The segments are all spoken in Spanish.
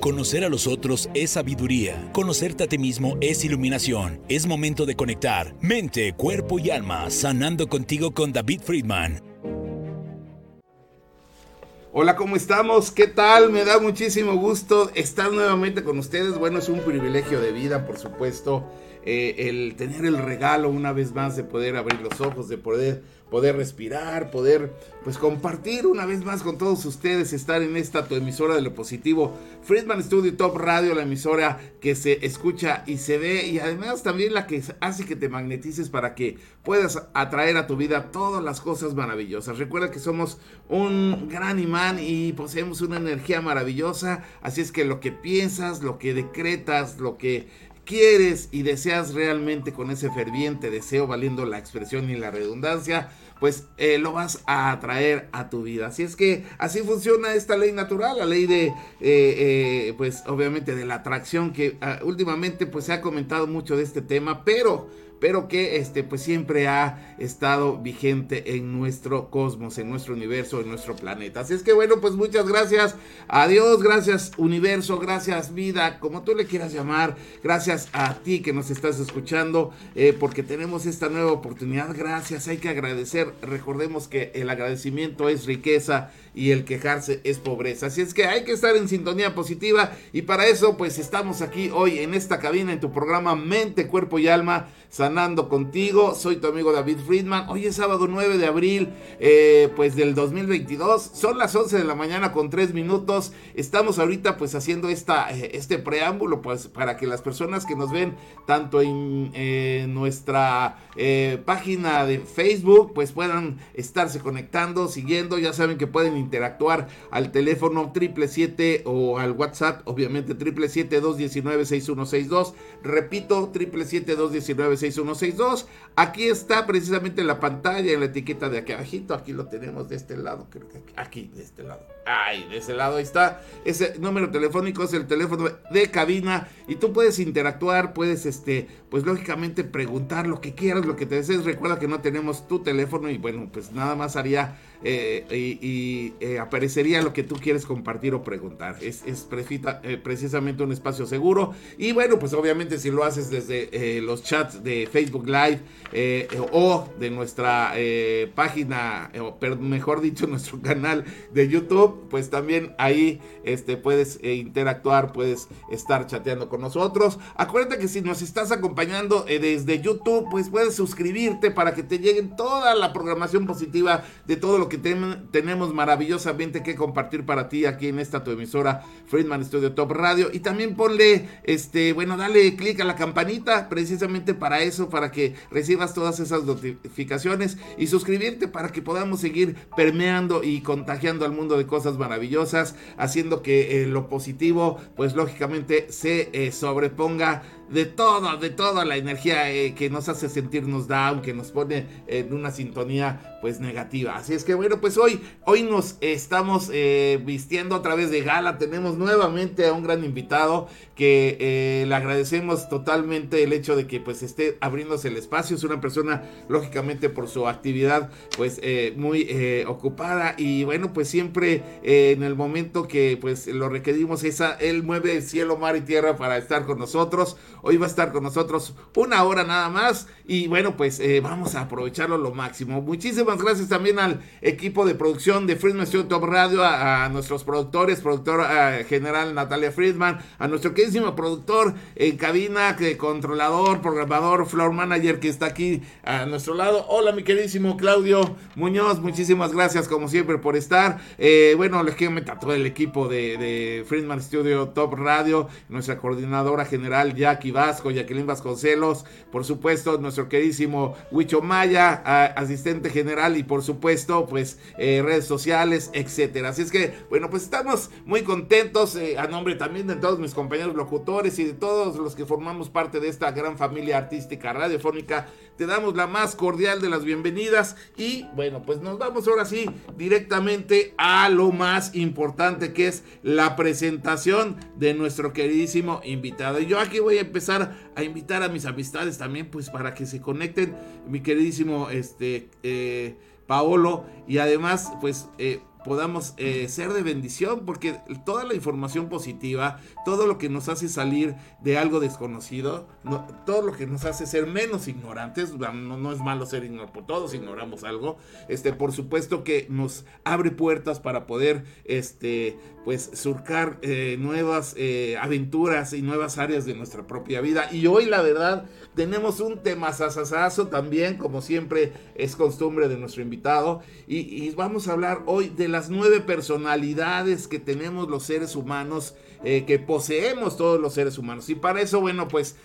Conocer a los otros es sabiduría. Conocerte a ti mismo es iluminación. Es momento de conectar mente, cuerpo y alma, sanando contigo con David Friedman. Hola, ¿cómo estamos? ¿Qué tal? Me da muchísimo gusto estar nuevamente con ustedes. Bueno, es un privilegio de vida, por supuesto, eh, el tener el regalo una vez más de poder abrir los ojos, de poder poder respirar, poder pues compartir una vez más con todos ustedes, estar en esta tu emisora de lo positivo, Friedman Studio Top Radio, la emisora que se escucha y se ve y además también la que hace que te magnetices para que puedas atraer a tu vida todas las cosas maravillosas. Recuerda que somos un gran imán y poseemos una energía maravillosa, así es que lo que piensas, lo que decretas, lo que quieres y deseas realmente con ese ferviente deseo, valiendo la expresión y la redundancia, pues eh, lo vas a atraer a tu vida. Así es que así funciona esta ley natural, la ley de, eh, eh, pues obviamente de la atracción, que ah, últimamente pues se ha comentado mucho de este tema, pero pero que este pues siempre ha estado vigente en nuestro cosmos, en nuestro universo, en nuestro planeta. Así es que bueno, pues muchas gracias. A Dios, gracias universo, gracias vida, como tú le quieras llamar, gracias a ti que nos estás escuchando, eh, porque tenemos esta nueva oportunidad, gracias, hay que agradecer, recordemos que el agradecimiento es riqueza y el quejarse es pobreza. Así es que hay que estar en sintonía positiva y para eso pues estamos aquí hoy en esta cabina en tu programa Mente, Cuerpo y Alma sanando contigo. Soy tu amigo David Friedman. Hoy es sábado 9 de abril eh, pues del 2022. Son las 11 de la mañana con 3 minutos. Estamos ahorita pues haciendo esta, eh, este preámbulo pues para que las personas que nos ven tanto en nuestra eh, página de Facebook pues puedan estarse conectando, siguiendo. Ya saben que pueden interactuar al teléfono triple siete o al WhatsApp, obviamente triple siete dos diecinueve seis uno seis dos. Repito, triple siete dos diecinueve seis uno seis dos. Aquí está precisamente la pantalla, en la etiqueta de aquí abajito. Aquí lo tenemos de este lado, creo que aquí, de este lado. Ay, de ese lado está. Ese número telefónico es el teléfono de cabina y tú puedes interactuar, puedes, este, pues lógicamente preguntar lo que quieras, lo que te desees. Recuerda que no tenemos tu teléfono y bueno, pues nada más haría eh, y, eh, aparecería lo que tú quieres compartir o preguntar. Es, es eh, precisamente un espacio seguro. Y bueno, pues obviamente si lo haces desde los chats de Facebook Live o de nuestra página, o mejor dicho, nuestro canal de YouTube, pues también ahí este, puedes interactuar, puedes estar chateando con nosotros. Acuérdate que si nos estás acompañando desde YouTube, pues puedes suscribirte para que te lleguen toda la programación positiva de todo lo que tenemos maravillosamente que compartir para ti aquí en esta tu emisora Friedman Studio Top Radio. Y también ponle, este, bueno, dale clic a la campanita precisamente para eso, para que recibas todas esas notificaciones y suscribirte para que podamos seguir permeando y contagiando al mundo de cosas maravillosas, haciendo que eh, lo positivo, pues lógicamente se eh, sobreponga de todo, de toda la energía eh, que nos hace sentirnos down, que nos pone en una sintonía pues negativa. Así es que bueno, pues hoy, hoy nos estamos eh, vistiendo a través de gala. Tenemos nuevamente a un gran invitado que eh, le agradecemos totalmente el hecho de que pues esté abriéndose el espacio. Es una persona lógicamente por su actividad pues muy ocupada y bueno pues siempre en el momento que pues lo requerimos esa, él mueve cielo, mar y tierra para estar con nosotros. Hoy va a estar con nosotros una hora nada más. Y bueno, pues eh, vamos a aprovecharlo lo máximo. Muchísimas gracias también al equipo de producción de Friedman Studio Top Radio, a, nuestros productores, productor eh, general Natalia Friedman, a nuestro queridísimo productor en cabina, que controlador, programador, floor manager que está aquí a nuestro lado. Hola, mi queridísimo Claudio Muñoz, muchísimas gracias como siempre por estar. Eh, bueno, les quiero meter a todo el equipo de, de Friedman Studio Top Radio, nuestra coordinadora general Jackie Vasco, Jacqueline Vasconcelos, por supuesto, nuestro queridísimo Huicho Maya, asistente general y por supuesto, pues eh, redes sociales, etcétera. Así es que, bueno, pues estamos muy contentos eh, a nombre también de todos mis compañeros locutores y de todos los que formamos parte de esta gran familia artística radiofónica te damos la más cordial de las bienvenidas y bueno, pues nos vamos ahora sí directamente a lo más importante que es la presentación de nuestro queridísimo invitado. Y yo aquí voy a empezar a invitar a mis amistades también pues para que se conecten, mi queridísimo este eh, Paolo y además pues... Eh, podamos eh, ser de bendición, porque toda la información positiva, todo lo que nos hace salir de algo desconocido, todo lo que nos hace ser menos ignorantes, no, no es malo ser ignorantes, todos ignoramos algo, este, por supuesto que nos abre puertas para poder, este, pues, surcar eh, nuevas eh, aventuras y nuevas áreas de nuestra propia vida. Y hoy, la verdad, tenemos un tema sasasazo también, como siempre es costumbre de nuestro invitado, y, vamos a hablar hoy de las nueve personalidades que tenemos los seres humanos, eh, que poseemos todos los seres humanos. Y para eso, bueno, pues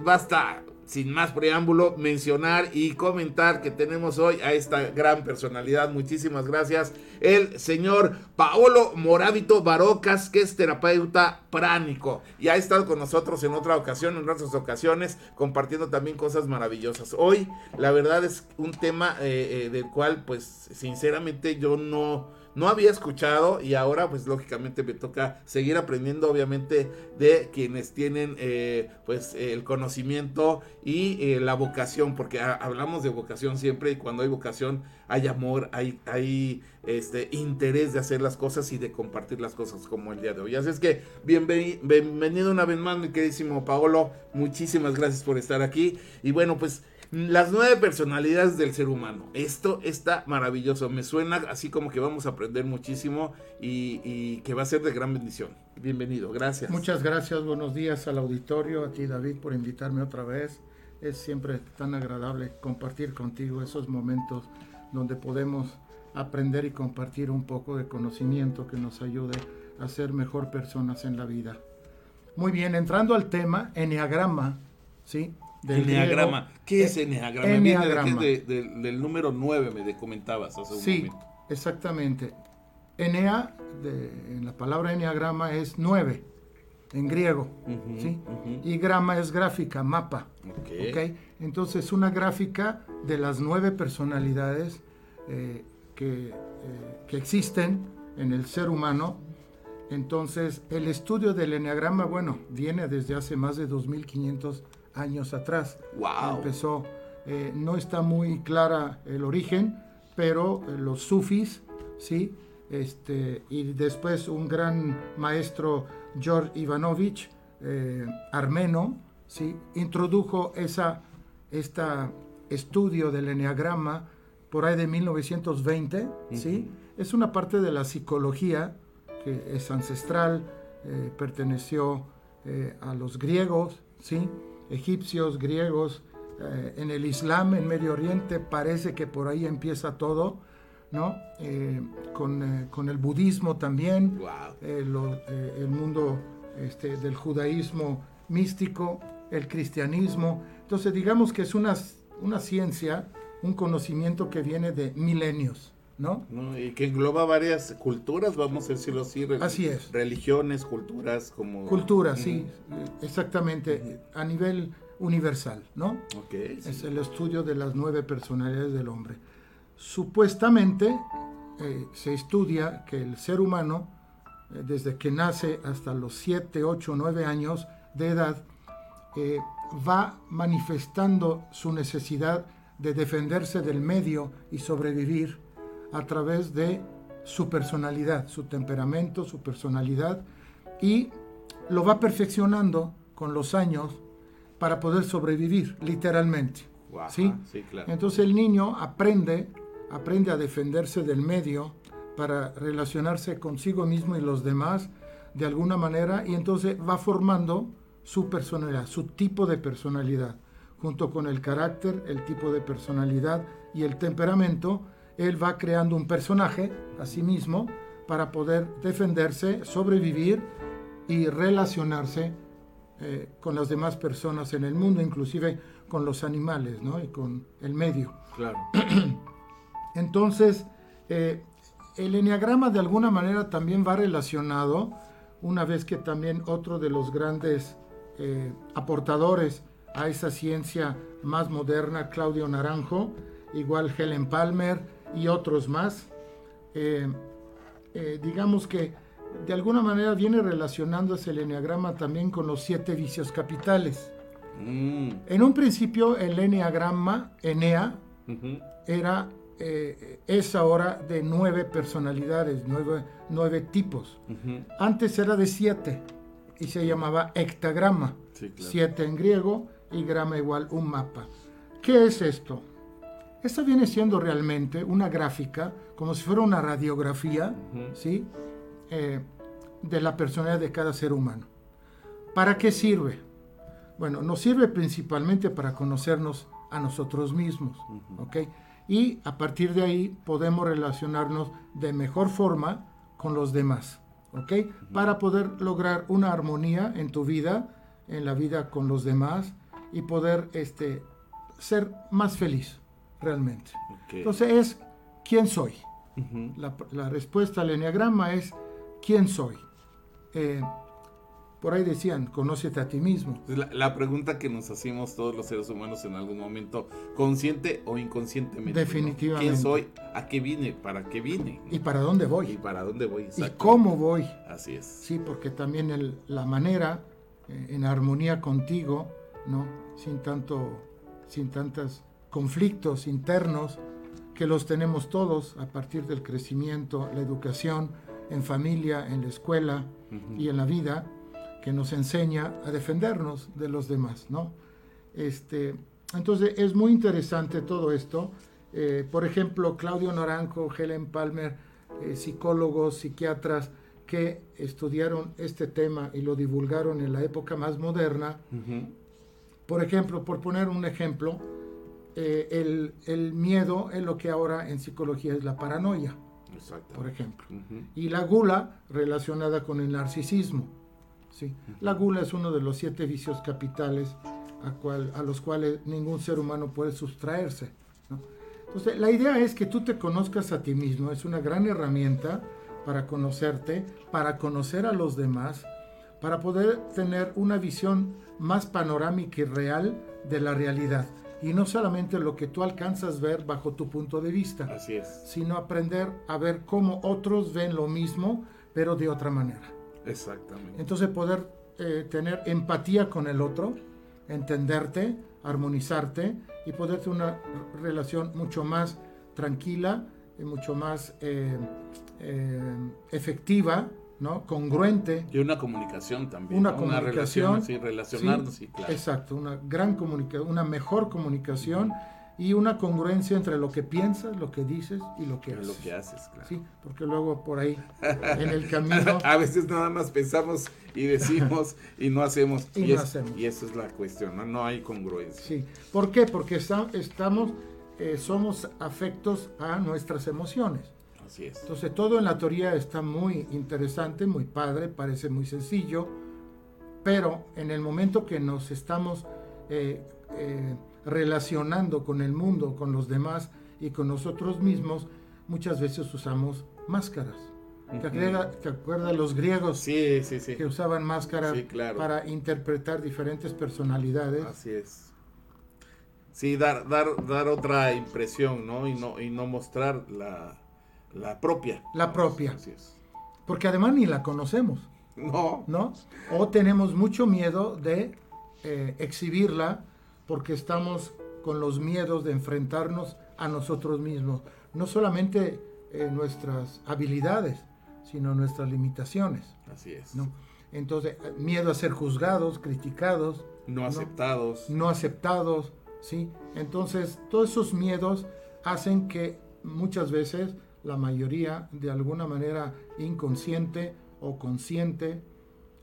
basta sin más preámbulo, mencionar y comentar que tenemos hoy a esta gran personalidad. Muchísimas gracias. El señor Paolo Moravito Barocas, que es terapeuta pránico. Y ha estado con nosotros en otra ocasión, en otras ocasiones, compartiendo también cosas maravillosas. Hoy, la verdad es un tema eh, eh, del cual, pues, sinceramente yo no no había escuchado y ahora pues lógicamente me toca seguir aprendiendo obviamente de quienes tienen eh, pues el conocimiento y eh, la vocación porque hablamos de vocación siempre y cuando hay vocación hay amor hay hay este interés de hacer las cosas y de compartir las cosas como el día de hoy. Así es que bienvenido una vez más mi queridísimo Paolo. Muchísimas gracias por estar aquí. Y bueno pues las nueve personalidades del ser humano. Esto está maravilloso. Me suena así como que vamos a aprender muchísimo y, que va a ser de gran bendición. Bienvenido, gracias. Muchas gracias, buenos días al auditorio, a ti David por invitarme otra vez. Es siempre tan agradable compartir contigo esos momentos donde podemos aprender y compartir un poco de conocimiento que nos ayude a ser mejor personas en la vida. Muy bien, entrando al tema, Enneagrama, ¿sí? Enneagrama. ¿Qué es Enneagrama? Viene del número 9, me comentabas hace un sí, exactamente. Enea, en la palabra Enneagrama es 9 en griego, ¿sí? Y grama es gráfica, mapa. Okay. Entonces, una gráfica de las nueve personalidades eh, que, eh, que, existen en el ser humano. Entonces, el estudio del enneagrama, bueno, viene desde hace más de 2500 años atrás. Wow. Empezó, eh, no está muy clara el origen, pero eh, los sufis, ¿sí? Este, y después un gran maestro, George Ivanovich, eh, armeno, ¿sí? introdujo esa, esta estudio del enneagrama por ahí de 1920, ¿sí? Es una parte de la psicología que es ancestral, perteneció a los griegos, ¿sí? Egipcios, griegos, eh, en el Islam, en Medio Oriente, parece que por ahí empieza todo, ¿no? Eh, con, eh, con, el budismo también, el mundo este, del judaísmo místico, el cristianismo. Entonces digamos que es una, una ciencia, un conocimiento que viene de milenios. ¿No? Y que engloba varias culturas, vamos a decirlo así. Así es. Religiones, culturas, como... Culturas, sí, exactamente, a nivel universal, ¿no? Es el estudio de las nueve personalidades del hombre. Supuestamente eh, se estudia que el ser humano, eh, desde que nace hasta los 7, 8, 9 años de edad, eh, va manifestando su necesidad de defenderse del medio y sobrevivir a través de su personalidad, su temperamento, su personalidad, y lo va perfeccionando con los años para poder sobrevivir, literalmente. ¿sí? Entonces el niño aprende, aprende a defenderse del medio para relacionarse consigo mismo y los demás de alguna manera, y entonces va formando su personalidad, su tipo de personalidad, junto con el carácter, el tipo de personalidad y el temperamento, él va creando un personaje a sí mismo para poder defenderse, sobrevivir y relacionarse eh, con las demás personas en el mundo, inclusive con los animales ¿no? y con el medio. Claro. Entonces, eh, el enneagrama de alguna manera también va relacionado, una vez que también otro de los grandes eh, aportadores a esa ciencia más moderna, Claudio Naranjo, igual Helen Palmer, y otros más. Eh, eh, digamos que de alguna manera viene relacionándose el enneagrama también con los siete vicios capitales. Mm. En un principio el enneagrama, Enea, era eh, es ahora de nueve personalidades, nueve, nueve tipos. Antes era de siete y se llamaba hectagrama. Siete en griego y grama igual un mapa. ¿Qué es esto? Esto viene siendo realmente una gráfica, como si fuera una radiografía, ¿sí? Eh, de la personalidad de cada ser humano. ¿Para qué sirve? Bueno, nos sirve principalmente para conocernos a nosotros mismos, ¿ok? Y a partir de ahí podemos relacionarnos de mejor forma con los demás, ¿ok? Para poder lograr una armonía en tu vida, en la vida con los demás y poder este, ser más feliz, realmente. Entonces es, ¿quién soy? la, la, respuesta al enneagrama es, ¿quién soy? Eh, por ahí decían, conócete a ti mismo. La, pregunta que nos hacemos todos los seres humanos en algún momento, consciente o inconscientemente. Definitivamente. ¿Quién soy? ¿A qué vine? ¿Para qué vine? ¿Y para dónde voy? ¿Y para dónde voy? ¿Y cómo voy? Así es. Sí, porque también la manera, eh, en armonía contigo, ¿no? Sin tanto, sin tantos conflictos internos, que los tenemos todos a partir del crecimiento, la educación, en familia, en la escuela y en la vida, que nos enseña a defendernos de los demás, ¿no? Este, entonces es muy interesante todo esto. Eh, por ejemplo, Claudio Naranjo, Helen Palmer, eh, psicólogos, psiquiatras que estudiaron este tema y lo divulgaron en la época más moderna. Por ejemplo, por poner un ejemplo, eh, el, el, miedo es lo que ahora en psicología es la paranoia, por ejemplo. Y la gula relacionada con el narcisismo. ¿sí? La gula es uno de los siete vicios capitales a, cual, a los cuales ningún ser humano puede sustraerse. Entonces, la idea es que tú te conozcas a ti mismo, es una gran herramienta para conocerte, para conocer a los demás, para poder tener una visión más panorámica y real de la realidad. Y no solamente lo que tú alcanzas a ver bajo tu punto de vista, Así es. sino aprender a ver cómo otros ven lo mismo, pero de otra manera. Exactamente. Entonces poder eh, tener empatía con el otro, entenderte, armonizarte y poder tener una relación mucho más tranquila y mucho más eh, eh, efectiva, ¿no? Congruente. Y una comunicación también. Una comunicación. Una relacionarnos, Exacto, una gran comunicación, una mejor comunicación y una congruencia entre lo que piensas, lo que dices y lo que haces. Lo que haces, claro. Sí, porque luego por ahí, en el camino... a veces nada más pensamos y decimos y no hacemos. Y, no hacemos. Y esa es la cuestión, ¿no? no hay congruencia. Sí, ¿por qué? Porque estamos, eh, somos afectos a nuestras emociones. Así es. Entonces todo en la teoría está muy interesante, muy padre, parece muy sencillo, pero en el momento que nos estamos... Eh, eh, relacionando con el mundo, con los demás y con nosotros mismos, muchas veces usamos máscaras. ¿Te, acuerdas, los griegos sí, sí, sí. que usaban máscaras para interpretar diferentes personalidades? Así es. Sí, dar, dar, dar otra impresión, ¿no? Y no, y no mostrar la, la propia. La propia. Así es. Porque además ni la conocemos. No. ¿No? O tenemos mucho miedo de eh, exhibirla porque estamos con los miedos de enfrentarnos a nosotros mismos, no solamente eh, nuestras habilidades, sino nuestras limitaciones. Así es. ¿no? Entonces, miedo a ser juzgados, criticados. No aceptados. No, aceptados, ¿sí? Entonces, todos esos miedos hacen que muchas veces, la mayoría, de alguna manera inconsciente o consciente,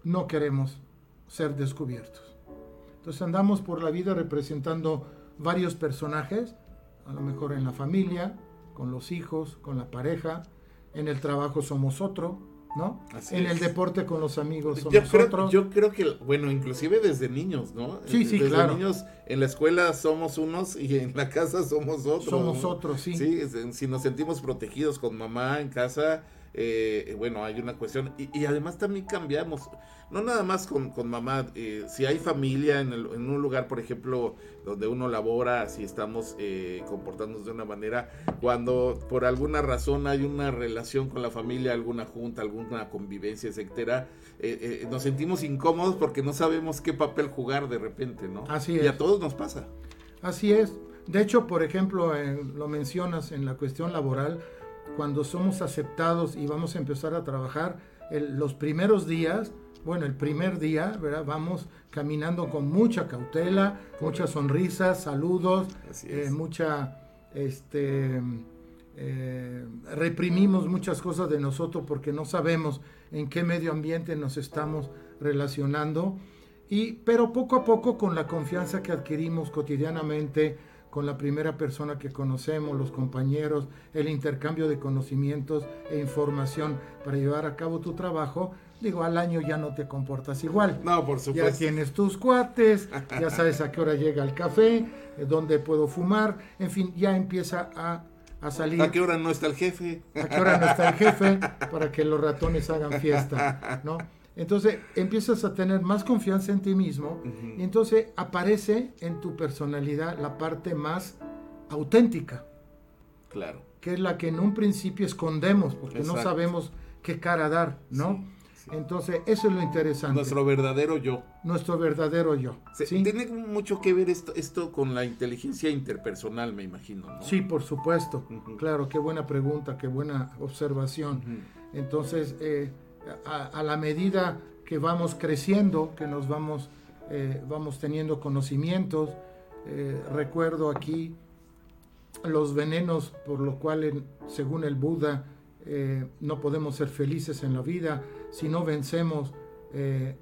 no queremos ser descubiertos. Entonces andamos por la vida representando varios personajes, a lo mejor en la familia, con los hijos, con la pareja, en el trabajo somos otro, ¿no? en el deporte con los amigos yo creo, otro. Yo creo que, bueno, inclusive desde niños, ¿no? Sí, sí, desde claro. niños en la escuela somos unos y en la casa somos otros. Somos otros, sí. Sí, si nos sentimos protegidos con mamá en casa, eh, bueno, hay una cuestión. Y, además también cambiamos, no nada más con, mamá, eh, si hay familia en, un lugar, por ejemplo, donde uno labora, si estamos eh, comportándonos de una manera, cuando por alguna razón hay una relación con la familia, alguna junta, alguna convivencia, etcétera, nos sentimos incómodos porque no sabemos qué papel jugar de repente, ¿no? Así es. Y a todos nos pasa. Así es. De hecho, por ejemplo, lo mencionas en la cuestión laboral, cuando somos aceptados y vamos a empezar a trabajar, los primeros días, bueno, el primer día, ¿verdad? Vamos caminando con mucha cautela, muchas sonrisas, saludos, eh, mucha, este, eh, reprimimos muchas cosas de nosotros porque no sabemos en qué medio ambiente nos estamos relacionando. Y, pero poco a poco con la confianza que adquirimos cotidianamente, con la primera persona que conocemos, los compañeros, el intercambio de conocimientos e información para llevar a cabo tu trabajo, digo, al año ya no te comportas igual. No, por supuesto. Ya tienes tus cuates, ya sabes a qué hora llega el café, eh, dónde puedo fumar, en fin, ya empieza a, a, salir. ¿A qué hora no está el jefe? ¿A qué hora no está el jefe? Para que los ratones hagan fiesta, ¿no? Entonces empiezas a tener más confianza en ti mismo y entonces aparece en tu personalidad la parte más auténtica. Claro. Que es la que en un principio escondemos porque no sabemos qué cara dar, ¿no? Entonces, eso es lo interesante. Nuestro verdadero yo. Nuestro verdadero yo. Tiene mucho que ver esto, esto con la inteligencia interpersonal, me imagino. ¿no? Sí, por supuesto. Claro, qué buena pregunta, qué buena observación. Entonces, eh, a, la medida que vamos creciendo, que nos vamos, eh, vamos teniendo conocimientos, eh, recuerdo aquí los venenos por lo cual, según el Buda, no podemos ser felices en la vida si no vencemos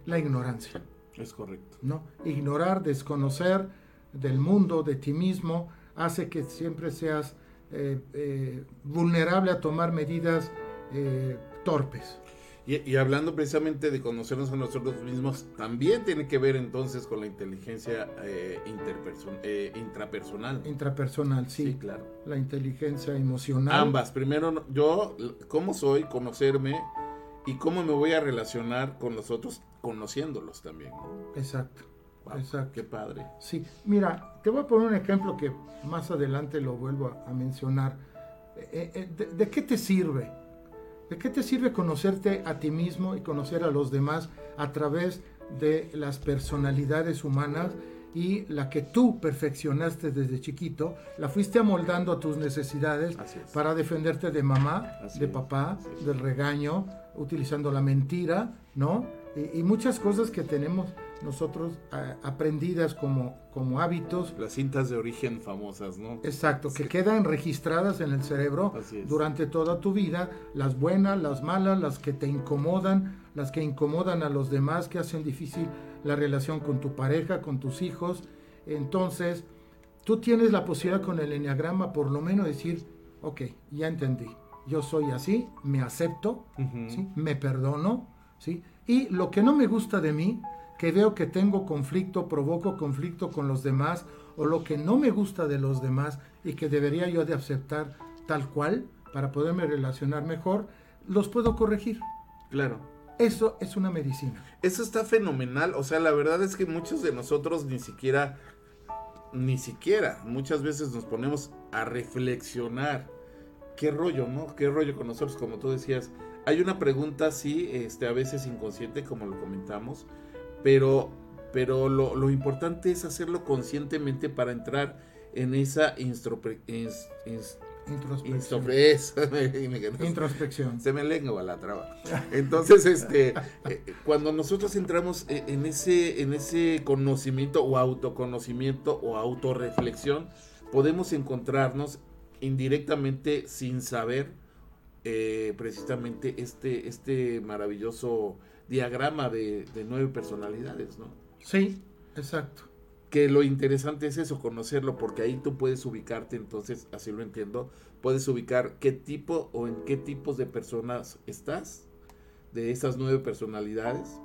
la ignorancia. Es correcto. ¿no? Ignorar, desconocer del mundo, de ti mismo, hace que siempre seas vulnerable a tomar medidas torpes. Y, hablando precisamente de conocernos a nosotros mismos, también tiene que ver entonces con la inteligencia eh, eh, intrapersonal. Intrapersonal, sí. claro. La inteligencia emocional. Ambas. Primero, yo, cómo soy, conocerme y cómo me voy a relacionar con los otros, conociéndolos también. Exacto. Exacto. Qué padre. Sí, mira, te voy a poner un ejemplo que más adelante lo vuelvo a, mencionar. Eh, ¿De qué te sirve? ¿De qué te sirve conocerte a ti mismo y conocer a los demás a través de las personalidades humanas y la que tú perfeccionaste desde chiquito, la fuiste amoldando a tus necesidades para defenderte de mamá, de papá, del regaño, utilizando la mentira, ¿no? y muchas cosas que tenemos nosotros aprendidas como, como hábitos. Las cintas de origen famosas, ¿no? Exacto, que quedan registradas en el cerebro durante toda tu vida, las buenas, las malas, las que te incomodan, las que incomodan a los demás, que hacen difícil la relación con tu pareja, con tus hijos. Entonces, tú tienes la posibilidad con el enneagrama por lo menos decir, ok, ya entendí, yo soy así, me acepto, ¿sí? me perdono, ¿sí? y lo que no me gusta de mí, que veo que tengo conflicto, provoco conflicto con los demás, o lo que no me gusta de los demás y que debería yo de aceptar tal cual para poderme relacionar mejor, los puedo corregir. Claro. Eso es una medicina. Eso está fenomenal. O sea, la verdad es que muchos de nosotros ni siquiera, ni siquiera, muchas veces nos ponemos a reflexionar. Qué rollo, ¿no? Qué rollo con nosotros, como tú decías. Hay una pregunta, sí, este, a veces inconsciente, como lo comentamos, pero, pero lo, importante es hacerlo conscientemente para entrar en esa introspección. Introspección. Se me lengua la traba. Entonces, este, eh, cuando nosotros entramos e, en ese, en ese conocimiento o autoconocimiento o autorreflexión, podemos encontrarnos indirectamente sin saber eh, precisamente este, este maravilloso diagrama de, nueve personalidades, ¿no? Sí, exacto. Que lo interesante es eso, conocerlo, porque ahí tú puedes ubicarte, entonces, así lo entiendo, puedes ubicar qué tipo o en qué tipos de personas estás, de esas nueve personalidades,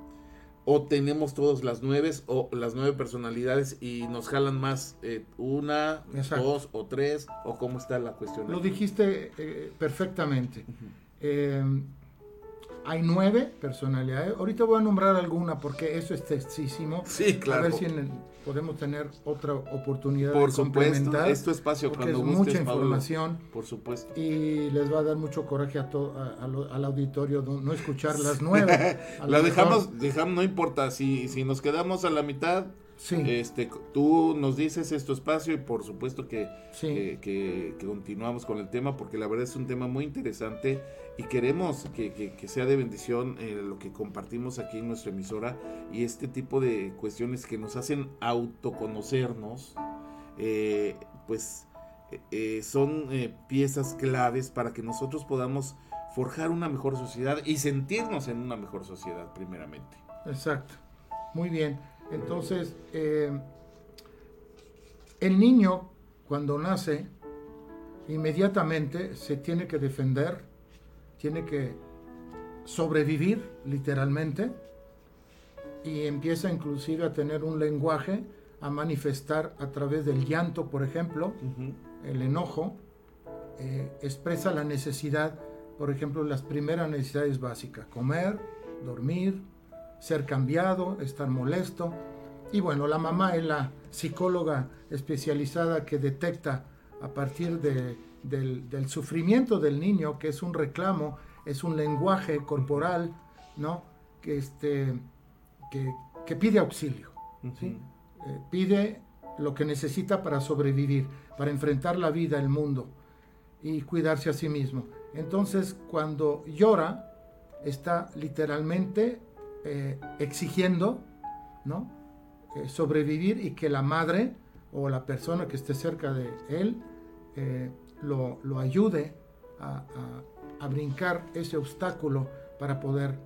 o tenemos todas las nueve o las nueve personalidades y nos jalan más eh, una, dos o tres, o cómo está la cuestión. Lo dijiste eh, perfectamente hay nueve personalidades. Ahorita voy a nombrar alguna porque eso es textísimo. Sí, claro. A ver si podemos tener otra oportunidad Por de supuesto, es espacio cuando es mucha información. Por supuesto. Y les va a dar mucho coraje a todo, al auditorio no escuchar las nueve. la dejamos, dejamos, no importa, si, si nos quedamos a la mitad, Este, tú nos dices este espacio y por supuesto que, que, continuamos con el tema porque la verdad es un tema muy interesante y queremos que, sea de bendición eh, lo que compartimos aquí en nuestra emisora y este tipo de cuestiones que nos hacen autoconocernos, eh, pues eh, son piezas claves para que nosotros podamos forjar una mejor sociedad y sentirnos en una mejor sociedad primeramente. Exacto, muy bien. Entonces, eh, el niño cuando nace, inmediatamente se tiene que defender, tiene que sobrevivir literalmente y empieza inclusive a tener un lenguaje, a manifestar a través del llanto, por ejemplo, el enojo, eh, expresa la necesidad, por ejemplo, las primeras necesidades básicas, comer, dormir, ser cambiado, estar molesto. Y bueno, la mamá es la psicóloga especializada que detecta a partir del, sufrimiento del niño, que es un reclamo, es un lenguaje corporal, ¿no? Que, este, que, pide auxilio, ¿sí? Eh, pide lo que necesita para sobrevivir, para enfrentar la vida, el mundo y cuidarse a sí mismo. Entonces, cuando llora, está literalmente eh, exigiendo, ¿no? Eh, sobrevivir y que la madre o la persona que esté cerca de él eh, lo, ayude a, brincar ese obstáculo para poder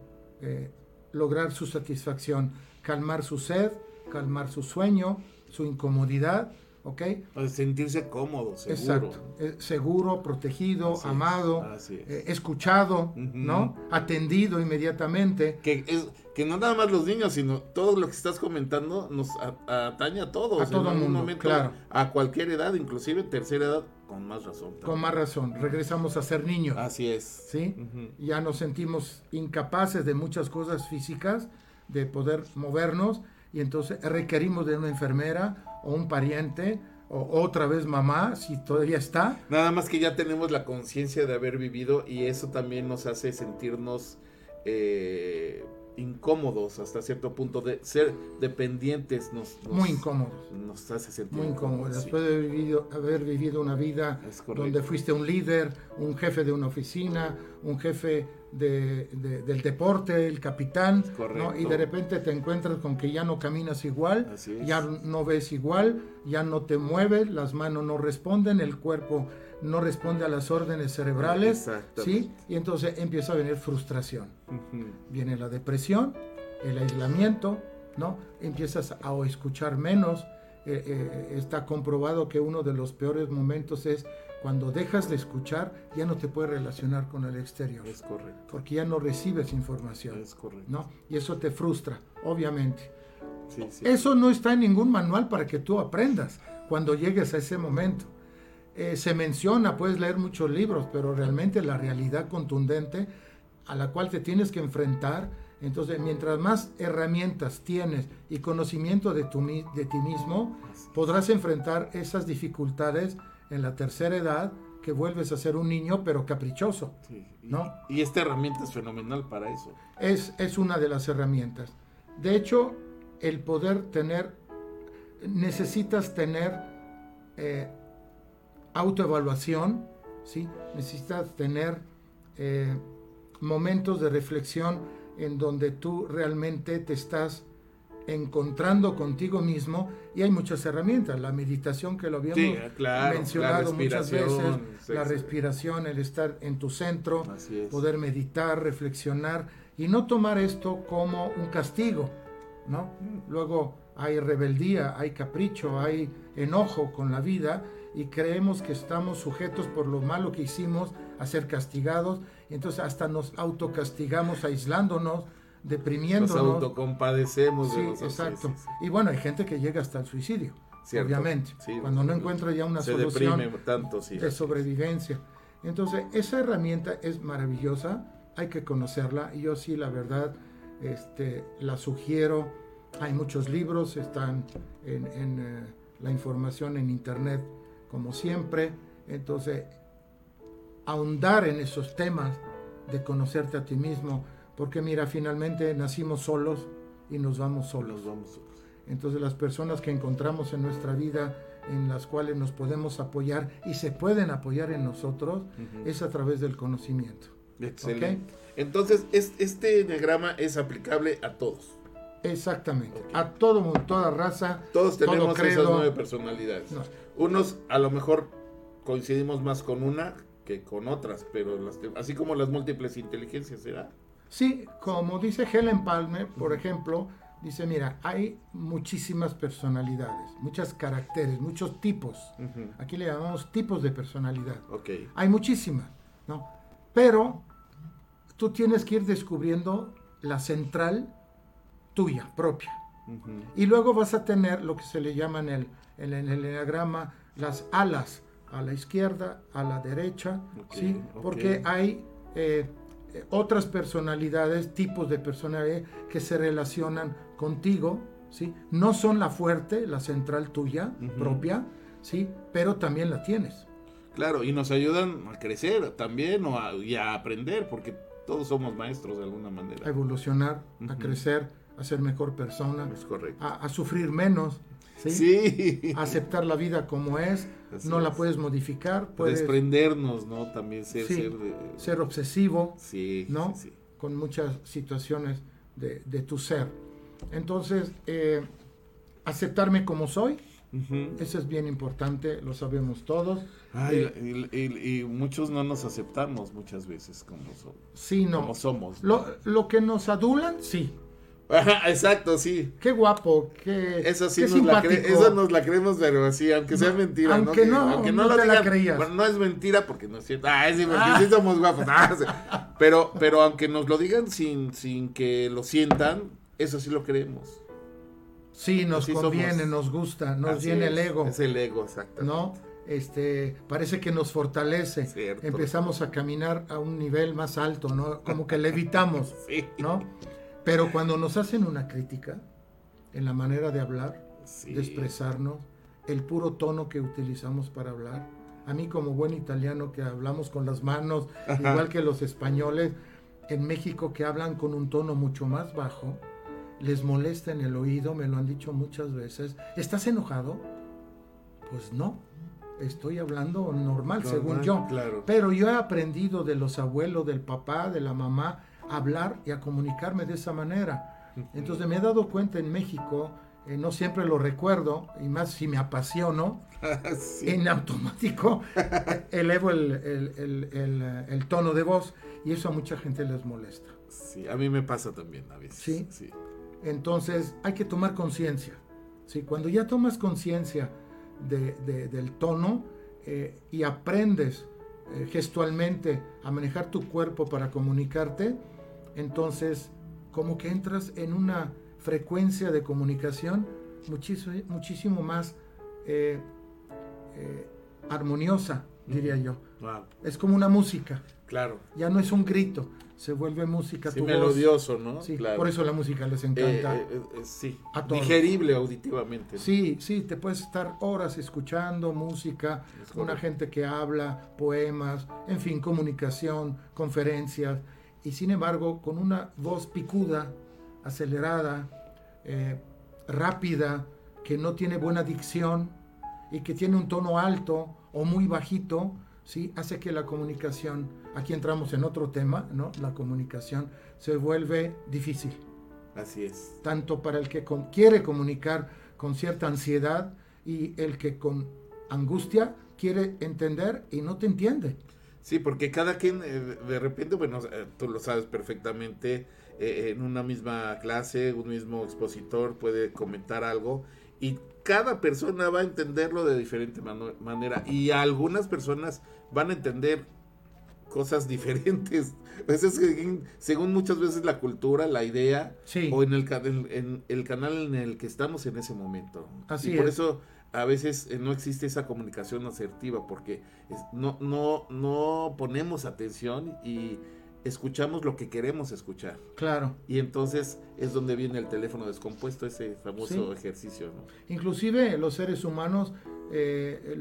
lograr su satisfacción, calmar su sed, calmar su sueño, su incomodidad ¿ok? sentirse cómodo, seguro. Exacto, eh, seguro, protegido, amado, eh, escuchado, ¿no? Atendido inmediatamente. Que, es, que no nada más los niños, sino todo lo que estás comentando nos atañe a todos. A todo el mundo, momento, claro. A cualquier edad, inclusive tercera edad, con más razón. Con más razón, regresamos a ser niños. Así es. ¿Sí? Ya nos sentimos incapaces de muchas cosas físicas, de poder movernos, y entonces requerimos de una enfermera o un pariente o otra vez mamá, si todavía está. Nada más que ya tenemos la conciencia de haber vivido y eso también nos hace sentirnos eh, incómodos hasta cierto punto de ser dependientes nos, muy incómodos. nos hace sentir muy incómodos. después de haber vivido, haber vivido una vida donde fuiste un líder un jefe de una oficina un jefe de, del deporte el capitán y de repente te encuentras con que ya no caminas igual ya no ves igual ya no te mueves las manos no responden el cuerpo no responde a las órdenes cerebrales, ¿sí? Y entonces empieza a venir frustración. Viene la depresión, el aislamiento, ¿no? Empiezas a escuchar menos. Eh, eh, está comprobado que uno de los peores momentos es cuando dejas de escuchar, ya no te puedes relacionar con el exterior. Es correcto. Porque ya no recibes información. Es correcto. ¿no? Y eso te frustra, obviamente. Eso no está en ningún manual para que tú aprendas cuando llegues a ese momento. Eh, se menciona, puedes leer muchos libros, pero realmente la realidad contundente a la cual te tienes que enfrentar, entonces mientras más herramientas tienes y conocimiento de, tu, de ti mismo, podrás enfrentar esas dificultades en la tercera edad que vuelves a ser un niño pero caprichoso. ¿no? Y esta herramienta es fenomenal para eso. Es, es una de las herramientas. De hecho, el poder tener, necesitas tener eh, autoevaluación, ¿sí? necesitas tener eh, momentos de reflexión en donde tú realmente te estás encontrando contigo mismo y hay muchas herramientas, la meditación que lo habíamos mencionado muchas veces, la respiración, el estar en tu centro, poder meditar, reflexionar y no tomar esto como un castigo, ¿no? Luego hay rebeldía, hay capricho, hay enojo con la vida y creemos que estamos sujetos por lo malo que hicimos a ser castigados, y entonces hasta nos autocastigamos aislándonos, deprimiéndonos. Nos autocompadecemos sí, exacto. Y bueno, hay gente que llega hasta el suicidio, obviamente, cuando no encuentra ya una solución tanto, de sobrevivencia. Entonces, esa herramienta es maravillosa, hay que conocerla, y yo sí, la verdad, este, la sugiero. Hay muchos libros, están en, eh, la información en internet como siempre. Entonces, ahondar en esos temas de conocerte a ti mismo, porque mira, finalmente nacimos solos y nos vamos solos. vamos Entonces las personas que encontramos en nuestra vida en las cuales nos podemos apoyar y se pueden apoyar en nosotros es a través del conocimiento. Excelente. Entonces, este diagrama es aplicable a todos. Exactamente. A todo mundo, toda raza. Todos tenemos esas nueve personalidades. Unos a lo mejor coincidimos más con una que con otras, pero así como las múltiples inteligencias, ¿será? Sí, como dice Helen Palmer, por ejemplo, dice, mira, hay muchísimas personalidades, muchos caracteres, muchos tipos. Aquí le llamamos tipos de personalidad. Okay. Hay muchísimas, ¿no? Pero tú tienes que ir descubriendo la central tuya, propia. Y luego vas a tener lo que se le llama en el, en el enneagrama las alas, a la izquierda, a la derecha, ¿sí? Porque hay eh, otras personalidades, tipos de personalidad que se relacionan contigo, ¿sí? No son la fuerte, la central tuya, propia, ¿sí? Pero también la tienes. Claro, y nos ayudan a crecer también o a, y a aprender, porque todos somos maestros de alguna manera. A evolucionar, a crecer, a ser mejor persona. Es correcto. A, sufrir menos. ¿Sí? A aceptar la vida como es. no la puedes modificar. Puedes desprendernos, ¿no? También ser, ser, obsesivo. Sí. ¿No? Con muchas situaciones de, tu ser. Entonces, eh, aceptarme como soy eso es bien importante, lo sabemos todos. Eh, y, muchos no nos aceptamos muchas veces como, sí, no. como somos. Lo, que nos adulan, sí. Exacto, sí. Qué guapo, qué, eso sí nos simpático. La eso nos la creemos, pero así, aunque sea mentira. Aunque no, aunque no, lo la creías. Bueno, no es mentira porque no es cierto. Ah, sí, porque ah. sí somos guapos. Ah, pero, pero aunque nos lo digan sin, sin que lo sientan, eso sí lo creemos. Sí, nos conviene, nos gusta, nos viene el ego. Es el ego, exacto. ¿No? Este, parece que nos fortalece. Empezamos a caminar a un nivel más alto, ¿no? Como que levitamos, ¿no? Pero cuando nos hacen una crítica en la manera de hablar, de expresarnos, el puro tono que utilizamos para hablar, a mí como buen italiano que hablamos con las manos, igual que los españoles, en México que hablan con un tono mucho más bajo, les molesta en el oído, me lo han dicho muchas veces. ¿Estás enojado? Pues no, estoy hablando normal, según yo. Pero yo he aprendido de los abuelos, del papá, de la mamá, a hablar y a comunicarme de esa manera. Entonces me he dado cuenta en México, eh, no siempre lo recuerdo, y más si me apasiono, en automático elevo el, el, tono de voz y eso a mucha gente les molesta. Sí, a mí me pasa también a veces. Sí. sí. Entonces hay que tomar conciencia. ¿sí? Cuando ya tomas conciencia del tono eh, y aprendes eh, gestualmente a manejar tu cuerpo para comunicarte, entonces como que entras en una frecuencia de comunicación muchísimo, muchísimo más eh, armoniosa, diría yo. Es como una música. Claro. Ya no es un grito, se vuelve música. Sí, melodioso, ¿no? Sí, por eso la música les encanta. Eh, eh, eh, sí, digerible auditivamente. Sí, sí, te puedes estar horas escuchando música, una gente que habla, poemas, en fin, comunicación, conferencias, y sin embargo, con una voz picuda, acelerada, rápida, que no tiene buena dicción y que tiene un tono alto o muy bajito, ¿sí? hace que la comunicación, aquí entramos en otro tema, ¿no? la comunicación se vuelve difícil. Así es. Tanto para el que quiere comunicar con cierta ansiedad y el que con angustia quiere entender y no te entiende. Sí, porque cada quien eh, de repente, bueno, tú lo sabes perfectamente, eh, en una misma clase, un mismo expositor puede comentar algo y cada persona va a entenderlo de diferente manera y algunas personas van a entender cosas diferentes. según muchas veces la cultura, la idea o en el, en, el canal en el que estamos en ese momento. Así y por eso a veces eh, no existe esa comunicación asertiva porque no, no, no ponemos atención y escuchamos lo que queremos escuchar. Claro. Y entonces es donde viene el teléfono descompuesto, ese famoso ejercicio. Inclusive los seres humanos, eh,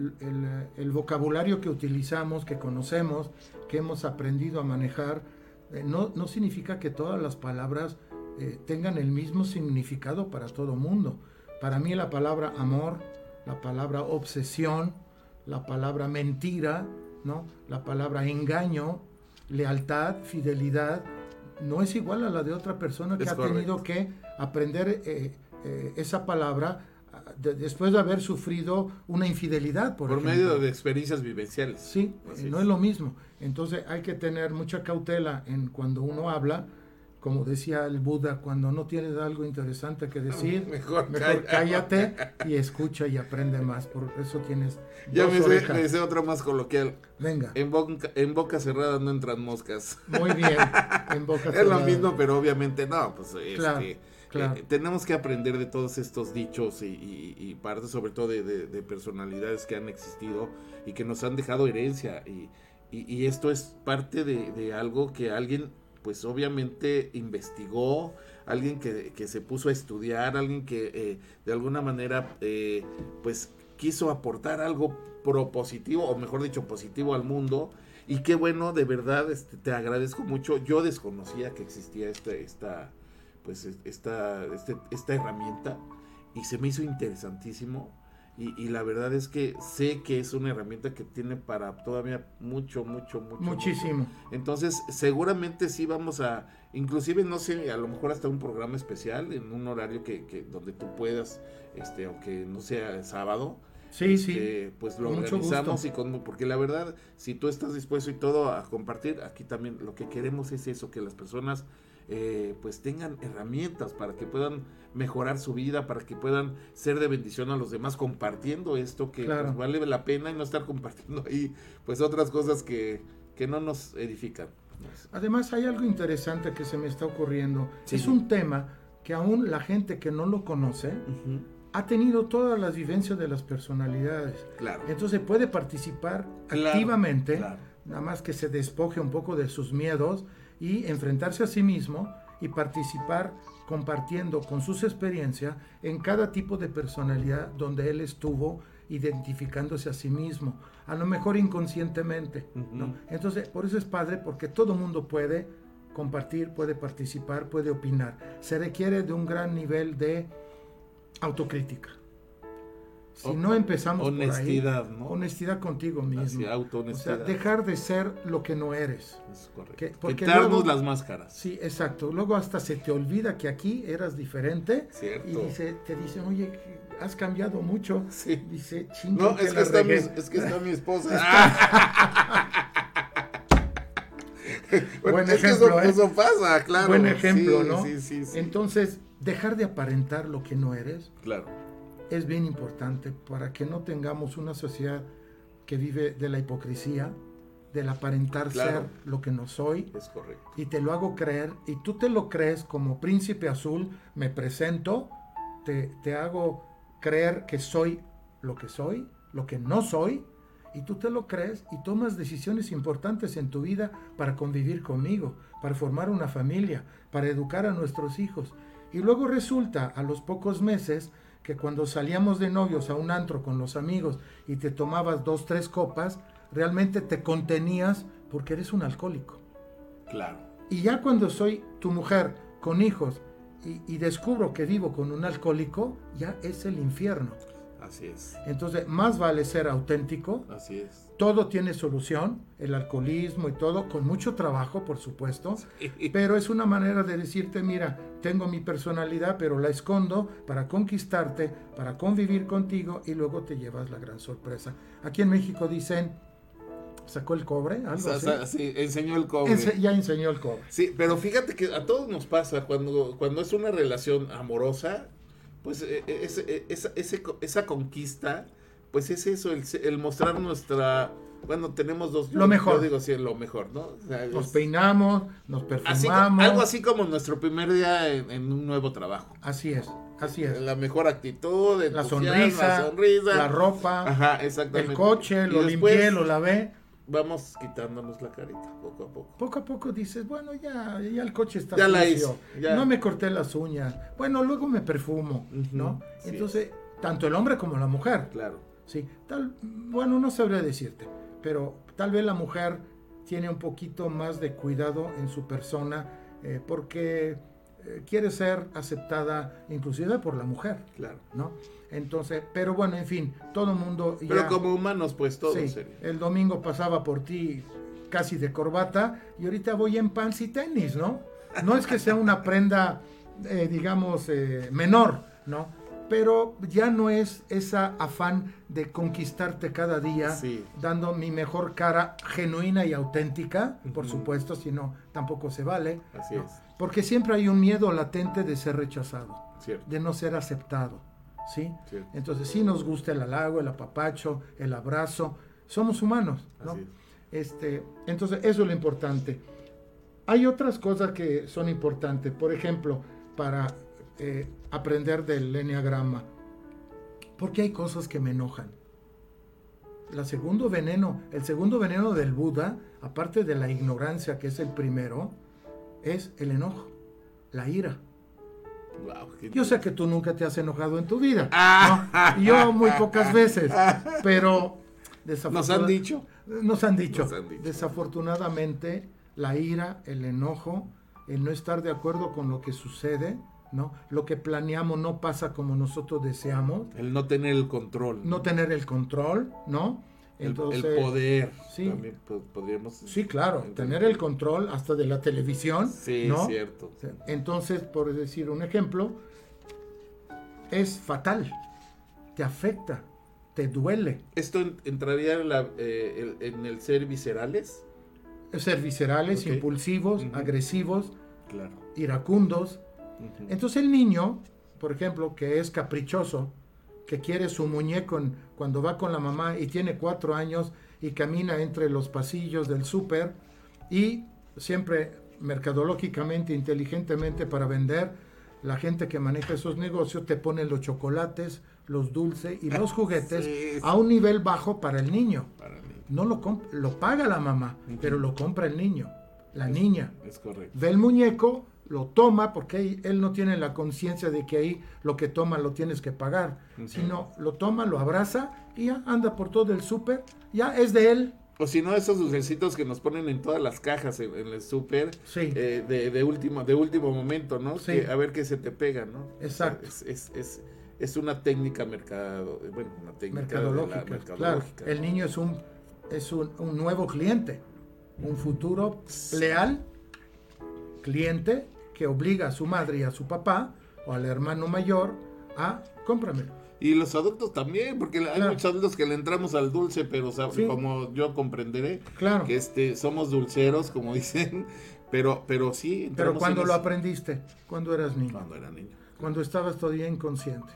el, vocabulario que utilizamos, que conocemos, que hemos aprendido a manejar, eh, no, no, significa que todas las palabras eh, tengan el mismo significado para todo mundo. Para mí la palabra amor, la palabra obsesión, la palabra mentira, ¿no? La palabra engaño, lealtad, fidelidad, no es igual a la de otra persona que ha tenido que aprender eh, eh, esa palabra después de haber sufrido una infidelidad. Por, medio de experiencias vivenciales. Sí, no es lo mismo. Entonces hay que tener mucha cautela en cuando uno habla como decía el Buda, cuando no tienes algo interesante que decir, mejor, cállate y escucha y aprende más. Por eso tienes. Ya me sé, me sé, otra más coloquial. Venga. En boca, en boca cerrada no entran moscas. Muy bien. En boca cerrada. Es lo mismo, pero obviamente no. Pues este, claro, eh, tenemos que aprender de todos estos dichos y, parte sobre todo de, personalidades que han existido y que nos han dejado herencia. Y, y esto es parte de algo que alguien pues obviamente investigó, alguien que, se puso a estudiar, alguien que eh, de alguna manera eh, pues quiso aportar algo propositivo, o mejor dicho, positivo al mundo. Y qué bueno, de verdad, este, te agradezco mucho. Yo desconocía que existía esta, esta, pues, esta, este, esta herramienta y se me hizo interesantísimo y, la verdad es que sé que es una herramienta que tiene para todavía mucho, mucho, mucho. Muchísimo. Entonces, seguramente sí vamos a, inclusive, no sé, a lo mejor hasta un programa especial en un horario que, que donde tú puedas, este, aunque no sea sábado. Sí, sí. Este, pues lo organizamos y con, porque la verdad, si tú estás dispuesto y todo a compartir, aquí también lo que queremos es eso, que las personas eh, pues tengan herramientas para que puedan mejorar su vida, para que puedan ser de bendición a los demás compartiendo esto que pues, vale la pena y no estar compartiendo ahí pues otras cosas que, que no nos edifican. Además hay algo interesante que se me está ocurriendo. Es un tema que aún la gente que no lo conoce ha tenido todas las vivencias de las personalidades. Claro. Entonces puede participar activamente, nada más que se despoje un poco de sus miedos y enfrentarse a sí mismo y participar compartiendo con sus experiencias en cada tipo de personalidad donde él estuvo identificándose a sí mismo, a lo mejor inconscientemente. Entonces, por eso es padre, porque todo mundo puede compartir, puede participar, puede opinar. Se requiere de un gran nivel de autocrítica. Si no empezamos honestidad, por ahí, ¿no? honestidad contigo mismo. o sea, dejar de ser lo que no eres. Es correcto. Quitarnos las máscaras. Sí, exacto. Luego hasta se te olvida que aquí eras diferente. Cierto. Y dice, te dicen, oye, has cambiado mucho. Sí. Dice, No, es que, está mi, es que está mi esposa. Buen ejemplo, ¿eh? eso, pasa, claro. Buen ejemplo, ¿no? Sí, sí. Entonces, dejar de aparentar lo que no eres. Claro es bien importante para que no tengamos una sociedad que vive de la hipocresía, del aparentar ser lo que no soy. Es correcto. Y te lo hago creer, y tú te lo crees como príncipe azul, me presento, te, te hago creer que soy lo que soy, lo que no soy, y tú te lo crees y tomas decisiones importantes en tu vida para convivir conmigo, para formar una familia, para educar a nuestros hijos. Y luego resulta, a los pocos meses, que cuando salíamos de novios a un antro con los amigos y te tomabas dos, tres copas, realmente te contenías porque eres un alcohólico. Claro. Y ya cuando soy tu mujer con hijos y, y descubro que vivo con un alcohólico, ya es el infierno. Así es. Entonces, más vale ser auténtico. Así es. Todo tiene solución, el alcoholismo y todo, con mucho trabajo, por supuesto. Pero es una manera de decirte, mira, tengo mi personalidad, pero la escondo para conquistarte, para convivir contigo y luego te llevas la gran sorpresa. Aquí en México dicen, sacó el cobre, algo así. Sí, enseñó el cobre. ya enseñó el cobre. Sí, pero fíjate que a todos nos pasa cuando, cuando es una relación amorosa, pues eh, eh, eh, esa, esa conquista, pues es eso, el, mostrar nuestra... Bueno, tenemos dos. Lo mejor. Yo digo sí, lo mejor, ¿no? nos peinamos, nos perfumamos. algo así como nuestro primer día en, un nuevo trabajo. Así es, así es. La mejor actitud, la sonrisa, la sonrisa, la ropa, Ajá, exactamente. el coche, lo limpié, lo lavé vamos quitándonos la carita poco a poco. Poco a poco dices, bueno, ya, ya el coche está ya La hice, No me corté las uñas. Bueno, luego me perfumo, ¿no? Entonces, tanto el hombre como la mujer. Claro. Sí, tal, bueno, no sabría decirte, pero tal vez la mujer tiene un poquito más de cuidado en su persona eh, porque eh, quiere ser aceptada inclusive por la mujer. Claro. ¿No? Entonces, pero bueno, en fin, todo el mundo... Pero como humanos, pues todo. Sí, el domingo pasaba por ti casi de corbata y ahorita voy en pants y tenis, ¿no? No es que sea una prenda, eh, digamos, eh, menor, ¿no? Pero ya no es esa afán de conquistarte cada día, dando mi mejor cara genuina y auténtica, por supuesto, si no, tampoco se vale. Así es. Porque siempre hay un miedo latente de ser rechazado, de no ser aceptado. ¿sí? Entonces sí nos gusta el halago, el apapacho, el abrazo. Somos humanos, ¿no? Este, entonces eso es lo importante. Hay otras cosas que son importantes. Por ejemplo, para eh, aprender del enneagrama. Porque hay cosas que me enojan. La segundo veneno, el segundo veneno del Buda, aparte de la ignorancia que es el primero, es el enojo, la ira. Yo sé que tú nunca te has enojado en tu vida. Ah. Yo muy pocas veces. Pero ¿Nos han dicho? Nos han dicho. Desafortunadamente, la ira, el enojo, el no estar de acuerdo con lo que sucede, ¿no? Lo que planeamos no pasa como nosotros deseamos. El no tener el control. No tener el control, ¿no? Entonces, el, poder. Sí, podríamos. Sí, claro, tener el control hasta de la televisión. Sí, cierto. Entonces, por decir un ejemplo, es fatal, te afecta, te duele. ¿Esto entraría en, eh, el, ser viscerales? Ser viscerales, impulsivos, agresivos, iracundos. Entonces el niño, por ejemplo, que es caprichoso, que quiere su muñeco cuando va con la mamá y tiene cuatro años y camina entre los pasillos del súper y siempre mercadológicamente, inteligentemente para vender, la gente que maneja esos negocios te pone los chocolates, los dulces y los juguetes a un nivel bajo para el niño. No lo lo paga la mamá, pero lo compra el niño, la niña. Es correcto. Ve el muñeco, lo toma, porque él no tiene la conciencia de que ahí lo que toma lo tienes que pagar, sino lo toma, lo abraza y ya anda por todo el súper, ya es de él. O si no, esos dulcecitos que nos ponen en todas las cajas en, el súper eh, de, de, último, de último momento, ¿no? a ver qué se te pega, ¿no? Exacto. es, es es una técnica mercado, bueno, una técnica mercadológica. Claro, el niño es un es un, nuevo cliente, un futuro leal cliente que obliga a su madre y a su papá o al hermano mayor a cómprame. Y los adultos también, porque hay muchos adultos que le entramos al dulce, pero como yo comprenderé, claro. que este somos dulceros, como dicen, pero pero sí. Pero cuando lo aprendiste, cuando eras niño. Cuando era niño. Cuando estabas todavía inconsciente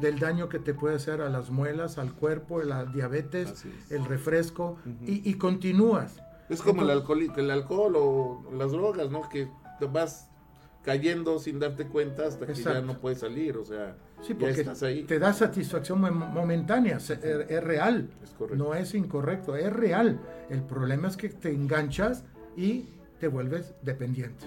del daño que te puede hacer a las muelas, al cuerpo, la diabetes, el refresco, y, continúas. Es como el, alcohol, el alcohol o las drogas, ¿no? Que vas cayendo sin darte cuenta hasta que ya no puedes salir, o sea, sí, porque te da satisfacción momentánea, es, real, no es incorrecto, es real. El problema es que te enganchas y te vuelves dependiente.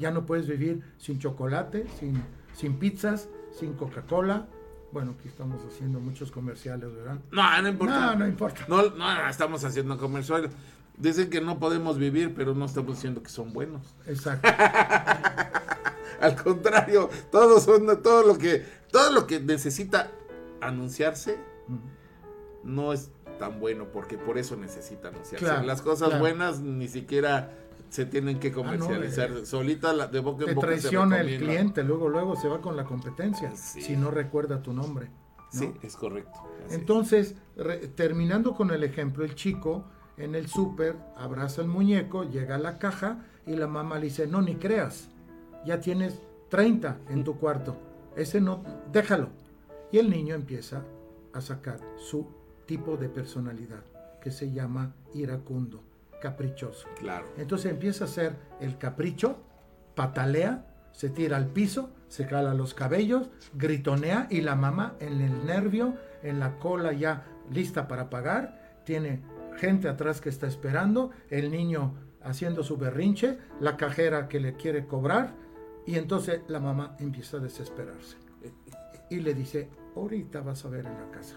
Ya no puedes vivir sin chocolate, sin, sin pizzas, sin Coca-Cola. Bueno, aquí estamos haciendo muchos comerciales, ¿verdad? No, no importa. No, no importa. No, no, estamos haciendo comerciales. Dicen que no podemos vivir, pero no estamos diciendo que son buenos. Exacto. Al contrario, todos son todo lo que todo lo que necesita anunciarse no es tan bueno porque por eso necesita anunciarse. Las cosas buenas ni siquiera se tienen que ah, comercializar. Eh, Solita la, de boca en te traiciona el cliente, luego luego se va con la competencia si no recuerda tu nombre. Sí, es correcto. Entonces, terminando con el ejemplo, el chico en el súper abraza el muñeco, llega a la caja y la mamá le dice, no, ni creas, ya tienes 30 en tu cuarto, ese no, déjalo. Y el niño empieza a sacar su tipo de personalidad, que se llama iracundo caprichoso. Claro. Entonces empieza a ser el capricho, patalea, se tira al piso, se cala los cabellos, gritonea y la mamá en el nervio, en la cola ya lista para pagar, tiene gente atrás que está esperando, el niño haciendo su berrinche, la cajera que le quiere cobrar y entonces la mamá empieza a desesperarse y le dice, ahorita vas a ver en la casa.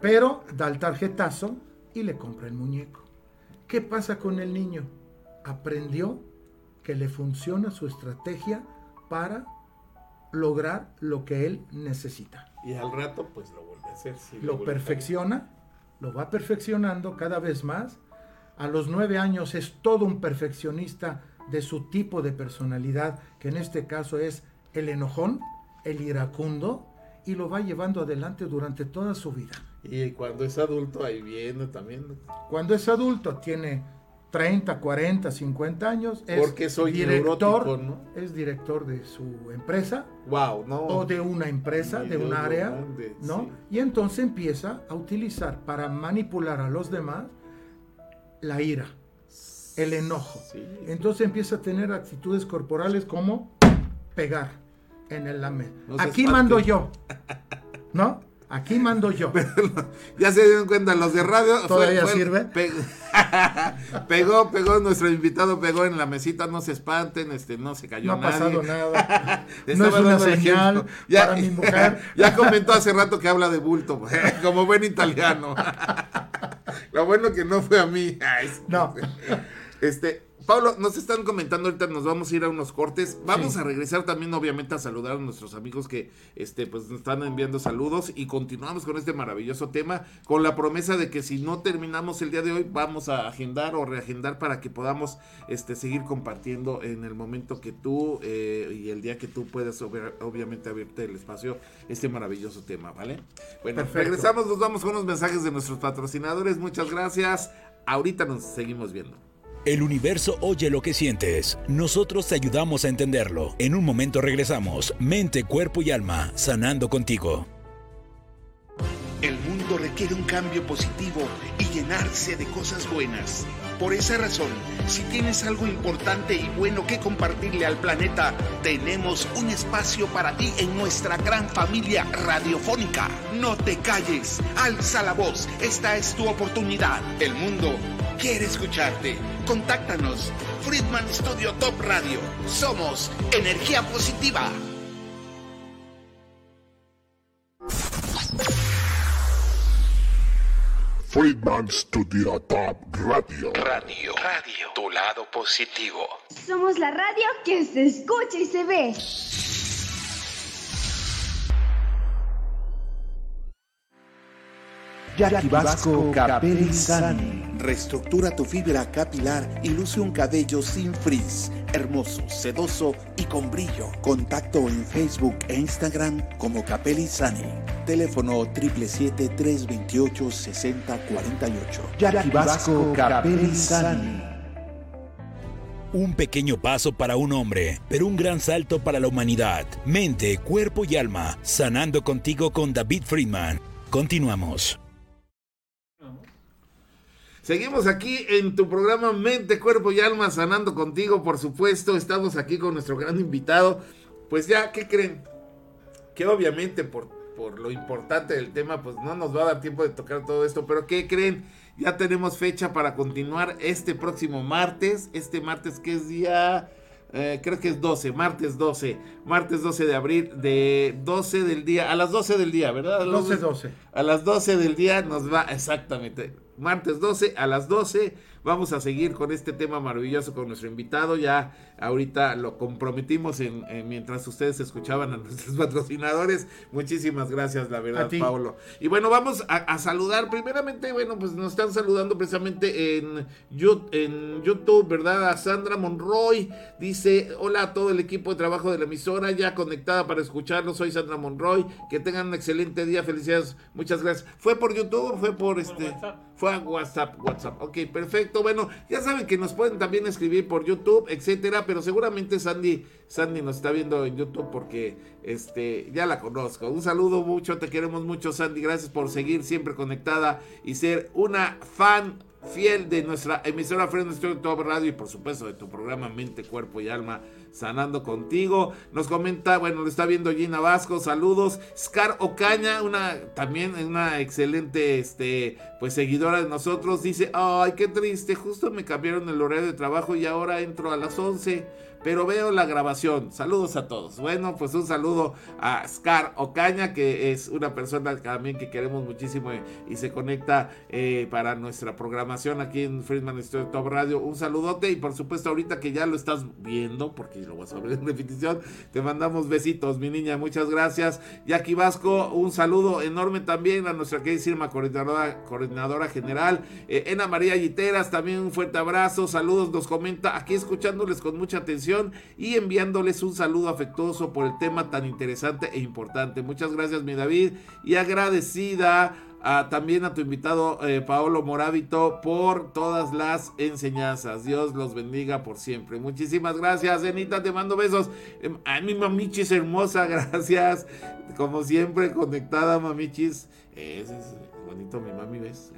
Pero da el tarjetazo y le compra el muñeco. ¿Qué pasa con el niño? Aprendió que le funciona su estrategia para lograr lo que él necesita. Y al rato pues lo vuelve a hacer. lo perfecciona, lo va perfeccionando cada vez más. A los nueve años es todo un perfeccionista de su tipo de personalidad, que en este caso es el enojón, el iracundo, y lo va llevando adelante durante toda su vida. Y cuando es adulto, ahí viene también. Cuando es adulto, tiene 30, 40, 50 años. Es Porque soy director, ¿no? Es director de su empresa. Wow, no. O de una empresa, de un área, ¿no? Y entonces empieza a utilizar para manipular a los demás la ira, el enojo. Entonces empieza a tener actitudes corporales como pegar en el lame. Aquí mando yo, ¿no? Aquí mando yo. ya se dieron cuenta los de radio. ¿Todavía sirve? pegó, pegó, nuestro invitado pegó en la mesita, no se espanten, este, no se cayó no ha pasado nada. no es una señal ya, para mi mujer. ya comentó hace rato que habla de bulto, como buen italiano. Lo bueno que no fue a mí. no. Este, Pablo, nos están comentando ahorita, nos vamos a ir a unos cortes. Vamos a regresar también, obviamente, a saludar a nuestros amigos que este, pues, nos están enviando saludos. Y continuamos con este maravilloso tema, con la promesa de que si no terminamos el día de hoy, vamos a agendar o reagendar para que podamos este, seguir compartiendo en el momento que tú eh, y el día que tú puedas, obviamente, abrirte el espacio, este maravilloso tema, ¿vale? Bueno, regresamos, nos vamos con los mensajes de nuestros patrocinadores. Muchas gracias. Ahorita nos seguimos viendo. El universo oye lo que sientes. Nosotros te ayudamos a entenderlo. En un momento regresamos. Mente, cuerpo y alma, sanando contigo. El mundo requiere un cambio positivo y llenarse de cosas buenas. Por esa razón, si tienes algo importante y bueno que compartirle al planeta, tenemos un espacio para ti en nuestra gran familia radiofónica. No te calles, alza la voz, esta es tu oportunidad. El mundo quiere escucharte. Contáctanos. Friedman Studio Top Radio. Somos energía positiva. Friedman Studio Top Radio. Radio. Radio. Tu lado positivo. Somos la radio que se escucha y se ve. Jackie Vasco Capelizani. Reestructura tu fibra capilar y luce un cabello sin frizz, hermoso, sedoso y con brillo. Contacto en Facebook e Instagram como Capelizani. Teléfono 777-328-6048. Jackie Vasco Capelizani. Un pequeño paso para un hombre, pero un gran salto para la humanidad. Mente, cuerpo y alma, sanando contigo con David Friedman. Continuamos. Seguimos aquí en tu programa Mente, Cuerpo y Alma, sanando contigo, por supuesto. Estamos aquí con nuestro gran invitado. Pues ya, ¿qué creen? Que obviamente por, por lo importante del tema, pues no nos va a dar tiempo de tocar todo esto, pero ¿qué creen? Ya tenemos fecha para continuar este próximo martes. Este martes que es día... Eh, creo que es 12, martes 12, martes 12 de abril, de 12 del día, a las 12 del día, ¿verdad? 12, 12. A las 12 del día nos va, exactamente, martes 12 a las 12 Vamos a seguir con este tema maravilloso con nuestro invitado. Ya ahorita lo comprometimos en, mientras ustedes escuchaban a nuestros patrocinadores. Muchísimas gracias, la verdad, Pablo. Y bueno, vamos a, saludar. Primeramente, bueno, pues nos están saludando precisamente en, en YouTube, ¿verdad? A Sandra Monroy. Dice, hola a todo el equipo de trabajo de la emisora, ya conectada para escucharlo. Soy Sandra Monroy. Que tengan un excelente día. Felicidades. Muchas gracias. ¿Fue por YouTube o fue por este? Fue a WhatsApp, WhatsApp. Ok, perfecto. Bueno, ya saben que nos pueden también escribir por YouTube, etcétera, pero seguramente Sandy, Sandy nos está viendo en YouTube porque este ya la conozco. Un saludo mucho, te queremos mucho, Sandy. Gracias por seguir siempre conectada y ser una fan fiel de nuestra emisora Friends Top Radio y por supuesto de tu programa Mente, Cuerpo y Alma sanando contigo. Nos comenta, bueno, lo está viendo Gina Vasco, saludos. Scar Ocaña, una también una excelente este pues seguidora de nosotros, dice, "Ay, qué triste, justo me cambiaron el horario de trabajo y ahora entro a las 11." Pero veo la grabación. Saludos a todos. Bueno, pues un saludo a Scar Ocaña, que es una persona también que queremos muchísimo y, se conecta eh, para nuestra programación aquí en Friedman Studio Top Radio. Un saludote y por supuesto ahorita que ya lo estás viendo, porque lo vas a ver en repetición, te mandamos besitos, mi niña. Muchas gracias. Jackie Vasco, un saludo enorme también a nuestra querida coordinadora, coordinadora general. Eh, Ena María Yiteras, también un fuerte abrazo. Saludos, nos comenta aquí escuchándoles con mucha atención y enviándoles un saludo afectuoso por el tema tan interesante e importante. Muchas gracias, mi David, y agradecida. también a tu invitado eh, Paolo Morábito por todas las enseñanzas. Dios los bendiga por siempre. Muchísimas gracias, Enita, te mando besos. Em, a mi mamichis hermosa, gracias. Como siempre, conectada, mamichis. es bonito mi mami, ¿ves?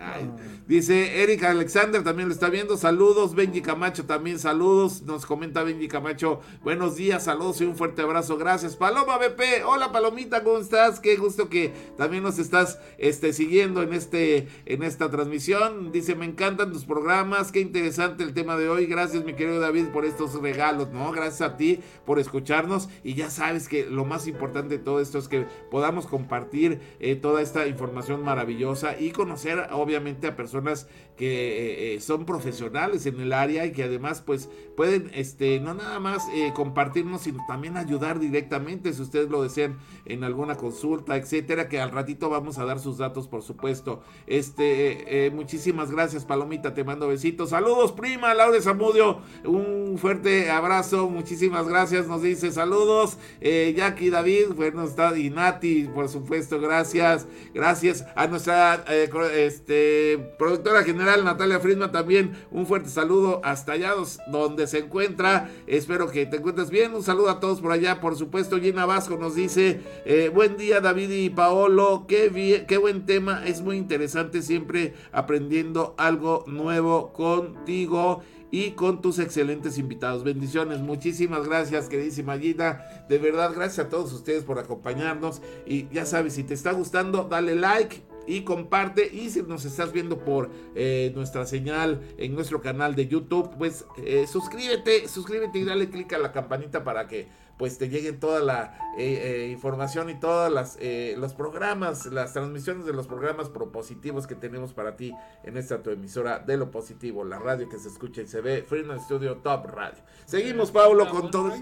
Dice Erika Alexander, también lo está viendo. Saludos, Benji Camacho, también saludos. Nos comenta Benji Camacho, buenos días, saludos y un fuerte abrazo. Gracias. Paloma BP, hola Palomita, ¿cómo estás? Qué gusto que también nos estás este, siguiendo en, este, en esta transmisión. Dice, me encantan tus programas, qué interesante el tema de hoy. Gracias, mi querido David, por estos regalos, ¿no? Gracias a ti por escucharnos. Y ya sabes que lo más importante de todo esto es que podamos compartir eh, toda esta información maravillosa y conocer obviamente a personas que eh, eh, son profesionales en el área y que además pues pueden este no nada más eh, compartirnos sino también ayudar directamente si ustedes lo desean en alguna consulta etcétera que al ratito vamos a dar sus datos por supuesto. Este muchísimas gracias Palomita te mando besitos. Saludos prima Laura Zamudio un fuerte abrazo muchísimas gracias nos dice saludos Jackie David bueno está y Nati por supuesto gracias gracias a nuestra eh, este, productora general Natalia Friedman también un fuerte saludo hasta allá donde se encuentra. Espero que te encuentres bien. Un saludo a todos por allá. Por supuesto, Gina Vasco nos dice, eh, buen día David y Paolo, qué, qué buen tema. Es muy interesante siempre aprendiendo algo nuevo contigo y con tus excelentes invitados. Bendiciones, muchísimas gracias, queridísima Gina. De verdad, gracias a todos ustedes por acompañarnos. Y ya sabes, si te está gustando, dale like y comparte. Y si nos estás viendo por eh, nuestra señal en nuestro canal de YouTube, pues eh, suscríbete, suscríbete y dale click a la campanita para que pues te lleguen toda la eh, información y todas las los programas, las transmisiones de los programas propositivos que tenemos para ti en esta tu emisora de lo positivo, la radio que se escucha y se ve, Freedom Studio Top Radio. Seguimos, Pablo, con todo.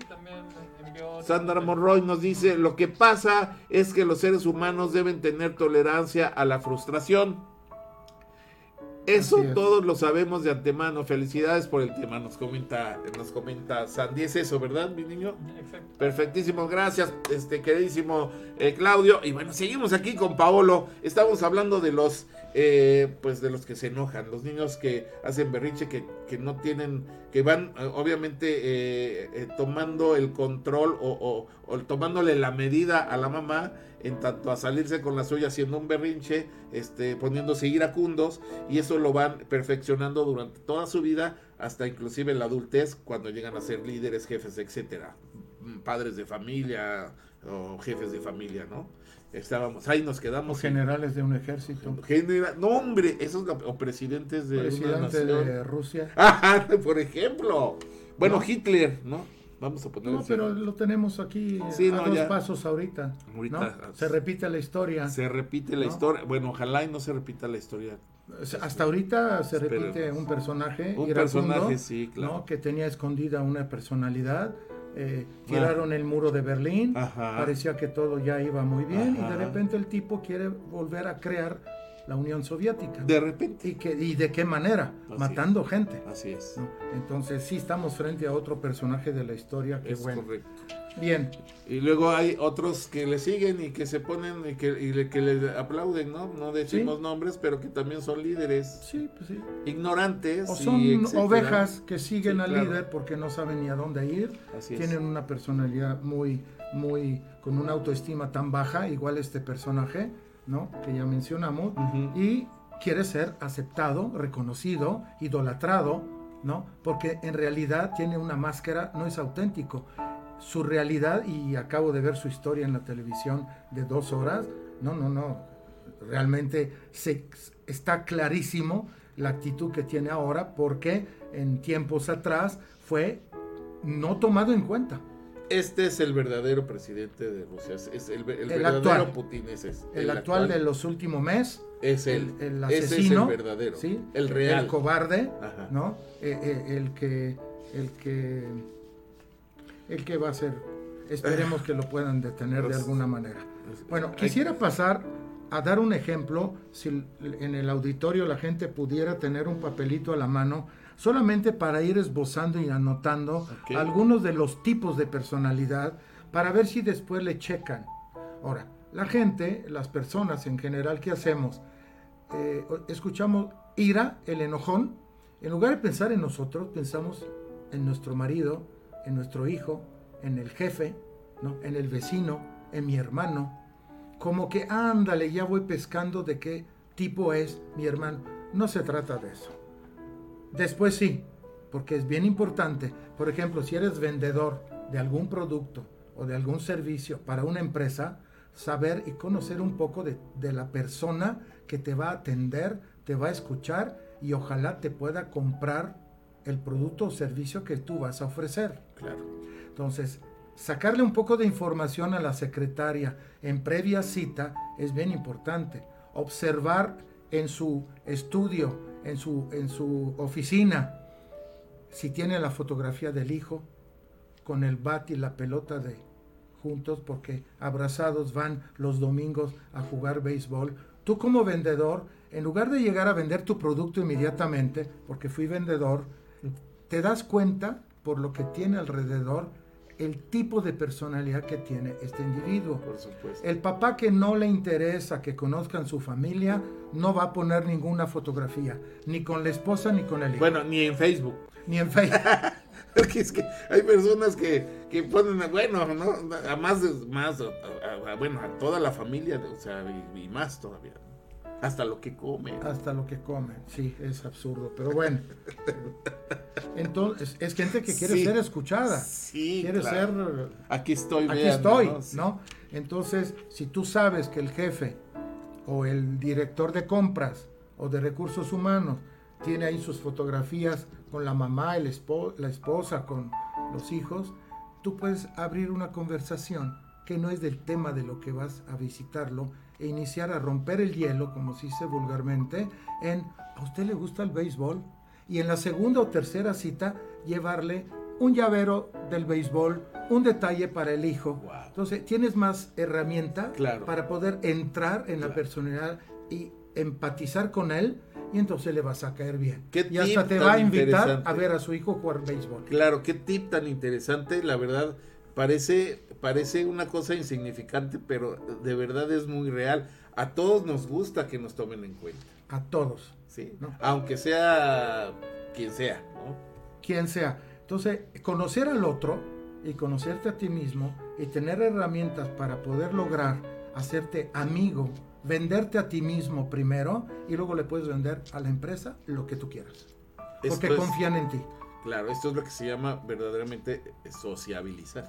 Sandra Monroy nos dice, lo que pasa es que los seres humanos deben tener tolerancia a la frustración. Eso todos lo sabemos de antemano. Felicidades por el tema, nos comenta, nos comenta Sandy. Es eso, ¿verdad, mi niño? Perfectísimo, gracias, este queridísimo eh, Claudio. Y bueno, seguimos aquí con Paolo. Estamos hablando de los eh, pues de los que se enojan, los niños que hacen berrinche, que, que no tienen, que van eh, obviamente eh, tomando el control o, tomándole la medida a la mamá en tanto a salirse con la suya haciendo un berrinche, este, poniéndose iracundos y eso lo van perfeccionando durante toda su vida hasta inclusive la adultez cuando llegan a ser líderes, jefes, etcétera, padres de familia o jefes de familia, ¿no? Estábamos, ahí nos quedamos. generales de un ejército. no, hombre, esos o presidentes de Presidente de Rusia. por ejemplo. Bueno, Hitler, ¿no? Vamos a poner. No, pero lo tenemos aquí sí, a dos pasos ahorita. Se repite la historia. Se repite la historia. Bueno, ojalá y no se repita la historia. Hasta ahorita se repite un personaje. Un personaje, sí, claro. Que tenía escondida una personalidad eh, tiraron el muro de Berlín, parecía que todo ya iba muy bien y de repente el tipo quiere volver a crear la Unión Soviética. De repente. ¿Y, que, y de qué manera? Matando gente. Así es. Entonces sí estamos frente a otro personaje de la historia que es bueno. Correcto. Bien. Y luego hay otros que le siguen y que se ponen y que, y que le aplauden, ¿no? No decimos nombres, pero que también son líderes. Sí, pues sí. Ignorantes. O son ovejas que siguen al líder porque no saben ni a dónde ir. Tienen una personalidad muy, muy, con una autoestima tan baja, igual este personaje, ¿no? Que ya mencionamos. Y quiere ser aceptado, reconocido, idolatrado, ¿no? Porque en realidad tiene una máscara, no es auténtico su realidad y acabo de ver su historia en la televisión de dos horas. No, no, no. Realmente se, está clarísimo la actitud que tiene ahora porque en tiempos atrás fue no tomado en cuenta. Este es el verdadero presidente de Rusia, es el, verdadero actual. Putin, ese es. El, actual, de los últimos meses. Es el, el ese es asesino, el verdadero, ¿sí? el real. El cobarde, Ajá. ¿no? Eh, eh, el que, el que, el que va a ser, esperemos que lo puedan detener de Pues, alguna manera. pues, Bueno, quisiera pasar a dar un ejemplo, si en el auditorio la gente pudiera tener un papelito a la mano, solamente para ir esbozando y anotando algunos de los tipos de personalidad, para ver si después le checan. Ahora, la gente, las personas en general, ¿qué hacemos? Eh, escuchamos ira, el enojón, en lugar de pensar en nosotros, pensamos en nuestro marido, en nuestro hijo, en el jefe, ¿no? en el vecino, en mi hermano. Como que, ándale, ya voy pescando de qué tipo es mi hermano. No se trata de eso. Después sí, porque es bien importante. Por ejemplo, si eres vendedor de algún producto o de algún servicio para una empresa, saber y conocer un poco de, de la persona que te va a atender, te va a escuchar y ojalá te pueda comprar el producto o servicio que tú vas a ofrecer. Claro. Entonces, sacarle un poco de información a la secretaria en previa cita es bien importante. Observar en su estudio, en su, en su oficina, si tiene la fotografía del hijo con el bat y la pelota de juntos porque abrazados van los domingos a jugar béisbol. Tú como vendedor, en lugar de llegar a vender tu producto inmediatamente, porque fui vendedor, te das cuenta por lo que tiene alrededor el tipo de personalidad que tiene este individuo. Por supuesto. El papá que no le interesa que conozcan su familia no va a poner ninguna fotografía, ni con la esposa ni con el hijo, Bueno, ni en Facebook. ni en Facebook. Porque es que hay personas que, que ponen, bueno, ¿no? A más, más a- a- a- bueno, a toda la familia, o sea, y, y más todavía. Hasta lo que comen. Hasta lo que comen, sí, es absurdo, pero bueno. Entonces, es gente que quiere Sí. ser escuchada, Sí, quiere claro. ser Aquí estoy, aquí vean, estoy, ¿no? Sí. ¿no? Entonces, si tú sabes que el jefe o el director de compras o de recursos humanos tiene ahí sus fotografías con la mamá, el espo- la esposa, con los hijos, tú puedes abrir una conversación que no es del tema de lo que vas a visitarlo e iniciar a romper el hielo, como se dice vulgarmente, en ¿a usted le gusta el béisbol? Y en la segunda o tercera cita llevarle un llavero del béisbol, un detalle para el hijo. Wow. Entonces tienes más herramienta Claro. para poder entrar en la personalidad y empatizar con él y entonces le vas a caer bien. Qué y hasta te va a invitar a ver a su hijo jugar béisbol. Claro, qué tip tan interesante, la verdad, parece, parece una cosa insignificante, pero de verdad es muy real. A todos nos gusta que nos tomen en cuenta, A todos, ¿sí? No. Aunque sea quien sea, ¿no? quien sea. Entonces, conocer al otro y conocerte a ti mismo y tener herramientas para poder lograr hacerte amigo, venderte a ti mismo primero y luego le puedes vender a la empresa lo que tú quieras. Porque es- confían en ti. Claro, esto es lo que se llama verdaderamente sociabilizar.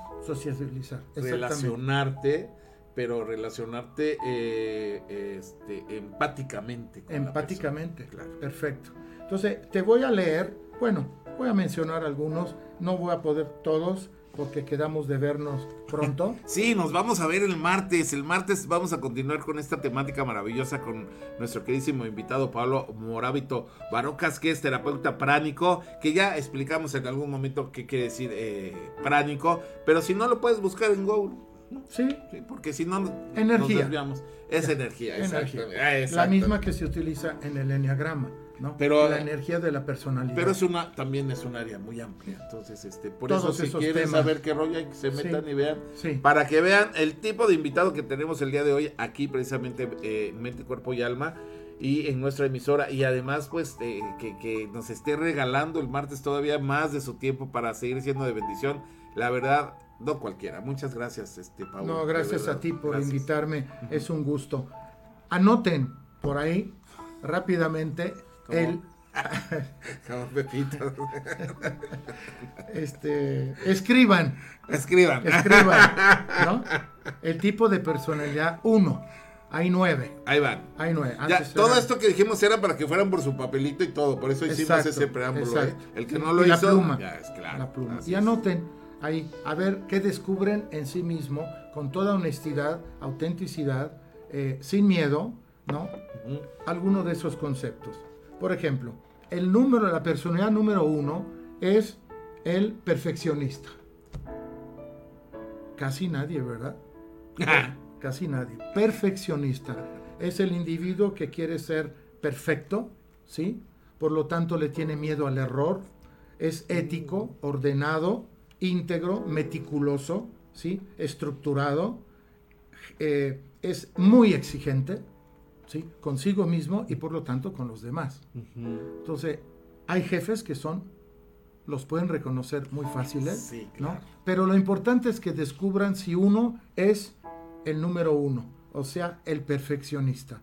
Exactamente. Relacionarte, pero relacionarte eh, este, empáticamente. con Empáticamente. Claro. Perfecto. Entonces, te voy a leer, bueno, voy a mencionar algunos, no voy a poder todos porque quedamos de vernos pronto. Sí, nos vamos a ver el martes. El martes vamos a continuar con esta temática maravillosa con nuestro queridísimo invitado Pablo Morábito Barocas, que es terapeuta pránico, que ya explicamos en algún momento qué quiere decir eh, pránico, pero si no lo puedes buscar en Google. ¿no? Sí, Sí, porque si no nos Energía. desviamos. Es energía, energía. exactamente. Ah, La misma que se utiliza en el enneagrama, ¿no? Pero- la energía de la personalidad. Pero es una, también es un área muy amplia. Entonces, este, por Todos eso si quieren temas. saber qué rollo hay que se Sí. metan y vean. Sí. Para que vean el tipo de invitado que tenemos el día de hoy aquí precisamente eh, en Mente, Cuerpo y Alma y en nuestra emisora. Y además, pues, eh, que, que nos esté regalando el martes todavía más de su tiempo para seguir siendo de bendición. La verdad, no cualquiera. Muchas gracias, este Pablo. No, gracias a ti por Gracias. invitarme, es un gusto. Anoten por ahí rápidamente El Como Pepito. este escriban, Escriban. escriban, ¿no? El tipo de personalidad 1. Hay nueve. Ahí van. Hay nueve. Ya, todo esto que dijimos era para que fueran por su papelito y todo. Por eso hicimos ese preámbulo. ¿eh? El que no lo hizo. La pluma. Ya es claro. La pluma. Y anoten ahí, a ver qué descubren en sí mismo, con toda honestidad, autenticidad, eh, sin miedo, ¿no? Alguno de esos conceptos. Por ejemplo, el número, la personalidad número uno es el perfeccionista. Casi nadie, ¿verdad? Casi nadie. Perfeccionista. Es el individuo que quiere ser perfecto, ¿sí? Por lo tanto le tiene miedo al error. Es ético, ordenado, íntegro, meticuloso, ¿sí? Estructurado. Eh, es muy exigente, ¿sí? Consigo mismo y por lo tanto con los demás. Entonces, hay jefes que son los pueden reconocer muy fáciles, ¿no? Pero lo importante es que descubran si uno es el número uno, o sea, el perfeccionista.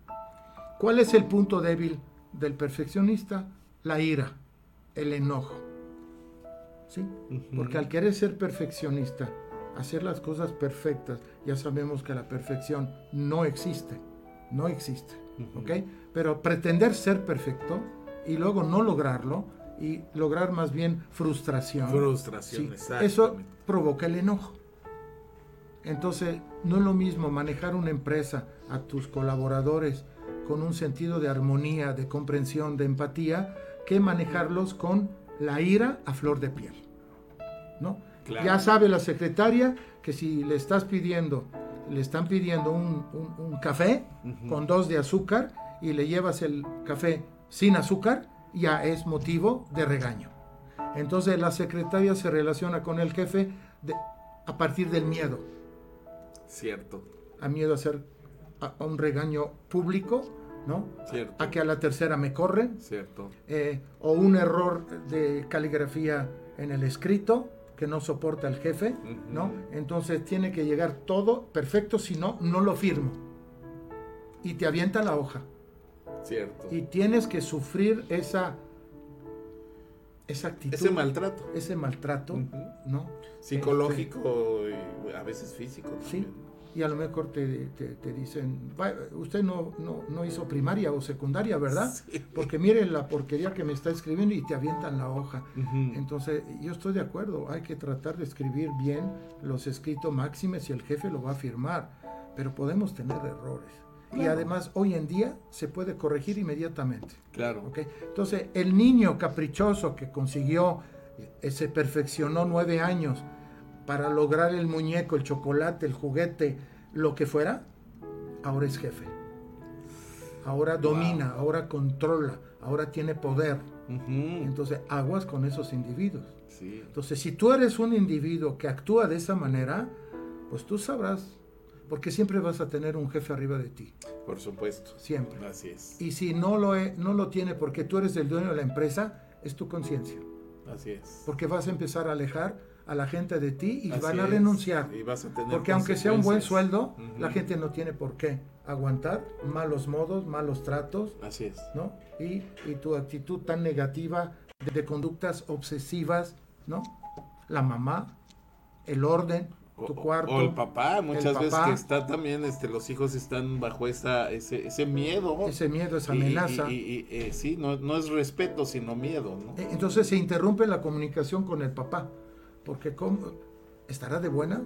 ¿Cuál es el punto débil del perfeccionista? La ira, el enojo. ¿Sí? Porque al querer ser perfeccionista, hacer las cosas perfectas, ya sabemos que la perfección no existe, no existe, ¿ok? Pero pretender ser perfecto y luego no lograrlo, y lograr más bien frustración. Frustración, Eso provoca el enojo. Entonces, no es lo mismo manejar una empresa a tus colaboradores con un sentido de armonía, de comprensión, de empatía, que manejarlos con la ira a flor de piel. ¿No? Ya sabe la secretaria que si le estás pidiendo, le están pidiendo un, café con dos de azúcar y le llevas el café sin azúcar, ya es motivo de regaño. Entonces la secretaria se relaciona con el jefe a partir del miedo. Cierto. A miedo a hacer a, un regaño público, ¿no? Cierto. A que a la tercera me corren. Cierto. Eh, o un error de caligrafía en el escrito que no soporta el jefe, ¿no? Entonces tiene que llegar todo perfecto, si no, no lo firmo. Y te avienta la hoja. Cierto. Y tienes que sufrir esa, esa actitud. Ese maltrato. Ese maltrato, ¿no? Psicológico y a veces físico. Sí. Y a lo mejor te, te, dicen, usted no, no, hizo primaria o secundaria, ¿verdad? Porque mire la porquería que me está escribiendo y te avientan la hoja. Entonces, yo estoy de acuerdo, hay que tratar de escribir bien los escritos máximes y el jefe lo va a firmar, pero podemos tener errores. Y además hoy en día se puede corregir inmediatamente. Claro. ¿okay? Entonces, el niño caprichoso que consiguió, eh, se perfeccionó nueve años para lograr el muñeco, el chocolate, el juguete, lo que fuera, ahora es jefe. Ahora domina, ahora controla, ahora tiene poder. Entonces, aguas con esos individuos. Sí. Entonces, si tú eres un individuo que actúa de esa manera, pues tú sabrás porque siempre vas a tener un jefe arriba de ti. Por supuesto. Siempre. Así es. Y si no lo, no lo tiene porque tú eres el dueño de la empresa, es tu conciencia. Así es. Porque vas a empezar a alejar a la gente de ti y van a renunciar. Y vas a tener porque aunque sea un buen sueldo, la gente no tiene por qué aguantar malos modos, malos tratos. Así es. ¿no? Y, y tu actitud tan negativa de, de conductas obsesivas, ¿no? La mamá, el orden, cuarto. O el papá, muchas veces que está también, este, los hijos están bajo esa, ese, ese miedo. Ese miedo, esa amenaza. Y, eh, sí, no, no, es respeto, sino miedo. ¿no? Eh, entonces se interrumpe la comunicación con el papá, porque ¿cómo? ¿estará de buena?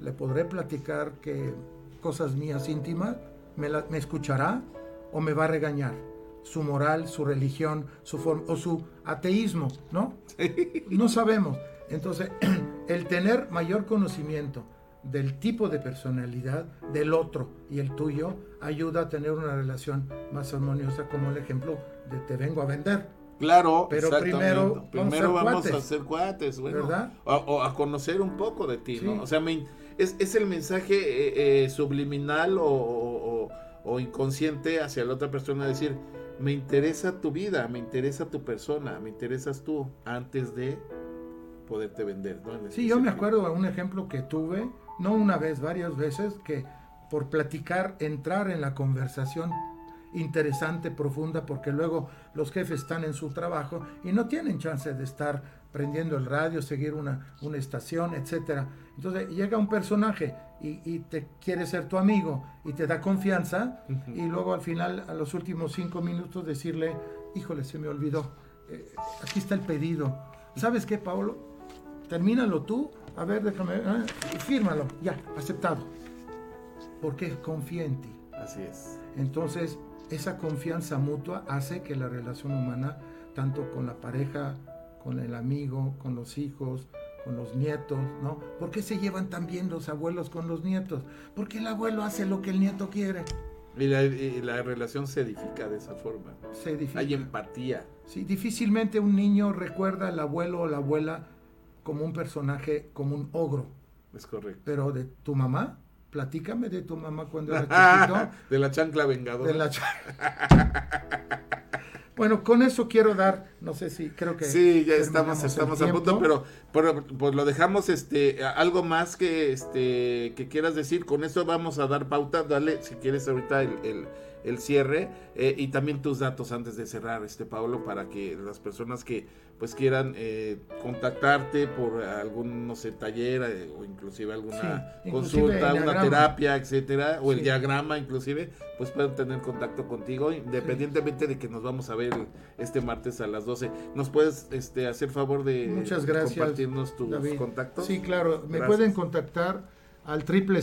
¿Le podré platicar que cosas mías íntimas? ¿Me, ¿Me escuchará o me va a regañar? Su moral, su religión, su forma, o su ateísmo, ¿no? No sabemos. Entonces, el tener mayor conocimiento del tipo de personalidad del otro y el tuyo ayuda a tener una relación más armoniosa, como el ejemplo de te vengo a vender. Claro, pero primero, primero vamos, a, ser cuates, bueno, ¿verdad? O, a conocer un poco de ti, ¿no? O sea, es, es, el mensaje eh, eh, subliminal o, o, inconsciente hacia la otra persona, decir, me interesa tu vida, me interesa tu persona, me interesas tú, antes de poderte vender. ¿no? Sí, yo me acuerdo de un ejemplo que tuve, no una vez, varias veces, que por platicar, entrar en la conversación interesante, profunda, porque luego los jefes están en su trabajo y no tienen chance de estar prendiendo el radio, seguir una, una estación, etcétera. Entonces llega un personaje y, te quiere ser tu amigo y te da confianza y luego al final, a los últimos cinco minutos, decirle, híjole, se me olvidó, eh, aquí está el pedido. ¿Sabes qué, Pablo? Termínalo tú, a ver, déjame, ¿eh? fírmalo, ya, aceptado. Porque confía en ti. Así es. Entonces, esa confianza mutua hace que la relación humana, tanto con la pareja, con el amigo, con los hijos, con los nietos, ¿no? ¿Por qué se llevan tan bien los abuelos con los nietos? Porque el abuelo hace lo que el nieto quiere. Y la, relación se edifica de esa forma. Se edifica. Hay empatía. Sí, difícilmente un niño recuerda al abuelo o la abuela como un personaje, como un ogro. Es correcto. Pero de tu mamá, platícame de tu mamá cuando era chiquito. de la chancla vengadora. De la chancla. Bueno, con eso quiero dar, no sé si creo que sí, ya estamos, estamos a punto, pero, pues lo dejamos, este, algo más que, este, que quieras decir. Con eso vamos a dar pauta. Dale, si quieres ahorita el el cierre eh, y también tus datos antes de cerrar, este Pablo, para que las personas que pues quieran eh, contactarte por algún, no sé, taller eh, o inclusive alguna consulta, una terapia, etcétera, o el diagrama inclusive, pues puedan tener contacto contigo, independientemente de que nos vamos a ver este martes a las 12. ¿Nos puedes este, hacer favor de Muchas gracias, compartirnos tus contactos? Sí, claro, me pueden contactar al triple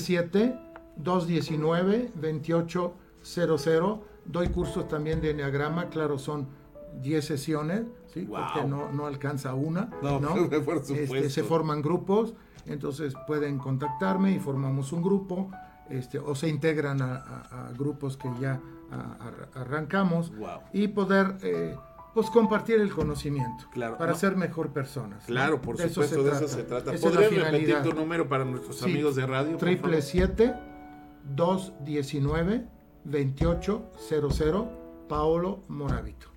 219 28 00. Doy cursos también de enneagrama, claro, son 10 sesiones, ¿sí? porque no, no alcanza una. No, este, se forman grupos, entonces pueden contactarme y formamos un grupo, este, o se integran a, grupos que ya arrancamos y poder eh, pues compartir el conocimiento claro, para ser mejor personas. Claro, por supuesto, de eso se trata. ¿Podrías repetir tu número para nuestros amigos de radio? Triple 7 219 2800 Paolo Moravito.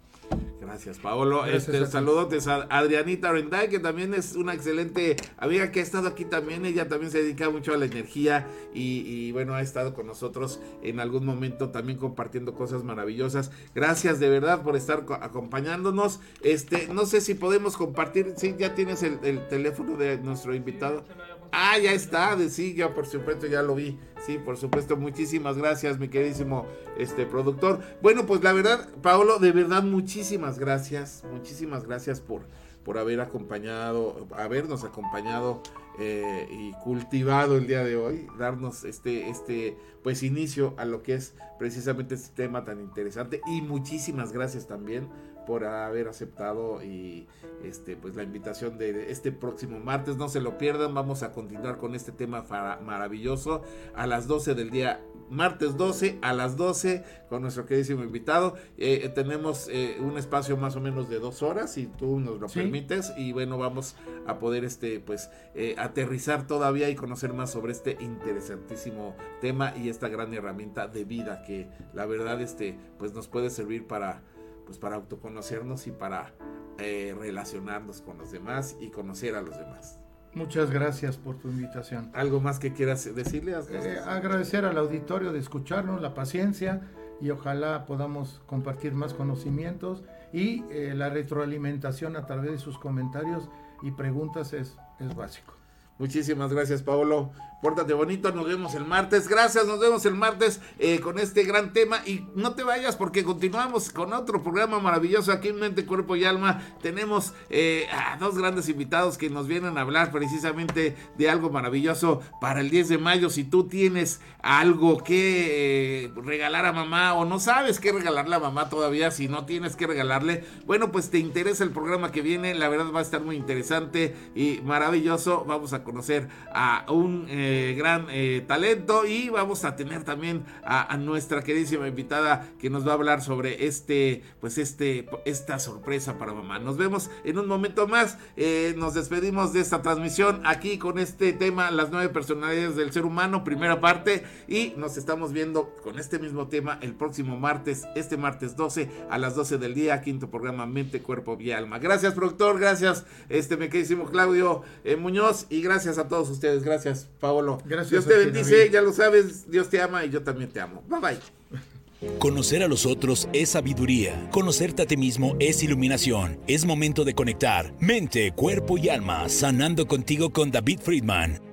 Gracias, Paolo. este, saludos a Adrianita Renday, que también es una excelente amiga que ha estado aquí también. Ella también se dedica mucho a la energía y, bueno, ha estado con nosotros en algún momento también compartiendo cosas maravillosas. Gracias de verdad por estar acompañándonos. Este, no sé si podemos compartir. Sí, ya tienes el, el teléfono de nuestro invitado. Ah, ya está, sí, ya por supuesto ya lo vi. Sí, por supuesto, muchísimas gracias, mi queridísimo este productor. Bueno, pues la verdad, Paolo, de verdad muchísimas gracias, muchísimas gracias por por haber acompañado, habernos acompañado eh, y cultivado el día de hoy, darnos este, este, pues inicio a lo que es precisamente este tema tan interesante y muchísimas gracias también por haber aceptado y este pues la invitación de este próximo martes. No se lo pierdan, vamos a continuar con este tema maravilloso a las 12 del día martes 12 a las 12 con nuestro queridísimo invitado. Eh, eh, tenemos eh, un espacio más o menos de dos horas, si tú nos lo permites, y bueno, vamos a poder este pues aterrizar todavía y conocer más sobre este interesantísimo tema y esta gran herramienta de vida que la verdad este pues nos puede servir para pues para autoconocernos y para eh, relacionarnos con los demás y conocer a los demás. Muchas gracias por tu invitación. ¿Algo más que quieras decirle? Eh, agradecer al auditorio de escucharnos, la paciencia y ojalá podamos compartir más conocimientos y eh, la retroalimentación a través de sus comentarios y preguntas es, es básico. Muchísimas gracias, Paolo. Pórtate bonito, nos vemos el martes. Gracias, nos vemos el martes eh, con este gran tema. Y no te vayas porque continuamos con otro programa maravilloso aquí en Mente, Cuerpo y Alma. Tenemos eh, a dos grandes invitados que nos vienen a hablar precisamente de algo maravilloso para el 10 de mayo. Si tú tienes algo que eh, regalar a mamá o no sabes qué regalarle a mamá todavía, si no tienes que regalarle, bueno, pues te interesa el programa que viene. La verdad va a estar muy interesante y maravilloso. Vamos a conocer a un eh, gran eh, talento y vamos a tener también a, nuestra queridísima invitada que nos va a hablar sobre este, pues este, esta sorpresa para mamá. Nos vemos en un momento más. Eh, nos despedimos de esta transmisión aquí con este tema, las nueve personalidades del ser humano, primera parte y nos estamos viendo con este mismo tema el próximo martes, este martes 12 a las 12 del día, quinto programa Mente, Cuerpo y Alma. Gracias productor, gracias este mi queridísimo Claudio Muñoz y gracias a todos ustedes. Gracias, Paolo. Gracias. Dios te bendice, ya lo sabes. Dios te ama y yo también te amo. Bye bye. Conocer a los otros es sabiduría. Conocerte a ti mismo es iluminación. Es momento de conectar mente, cuerpo y alma, sanando contigo con David Friedman.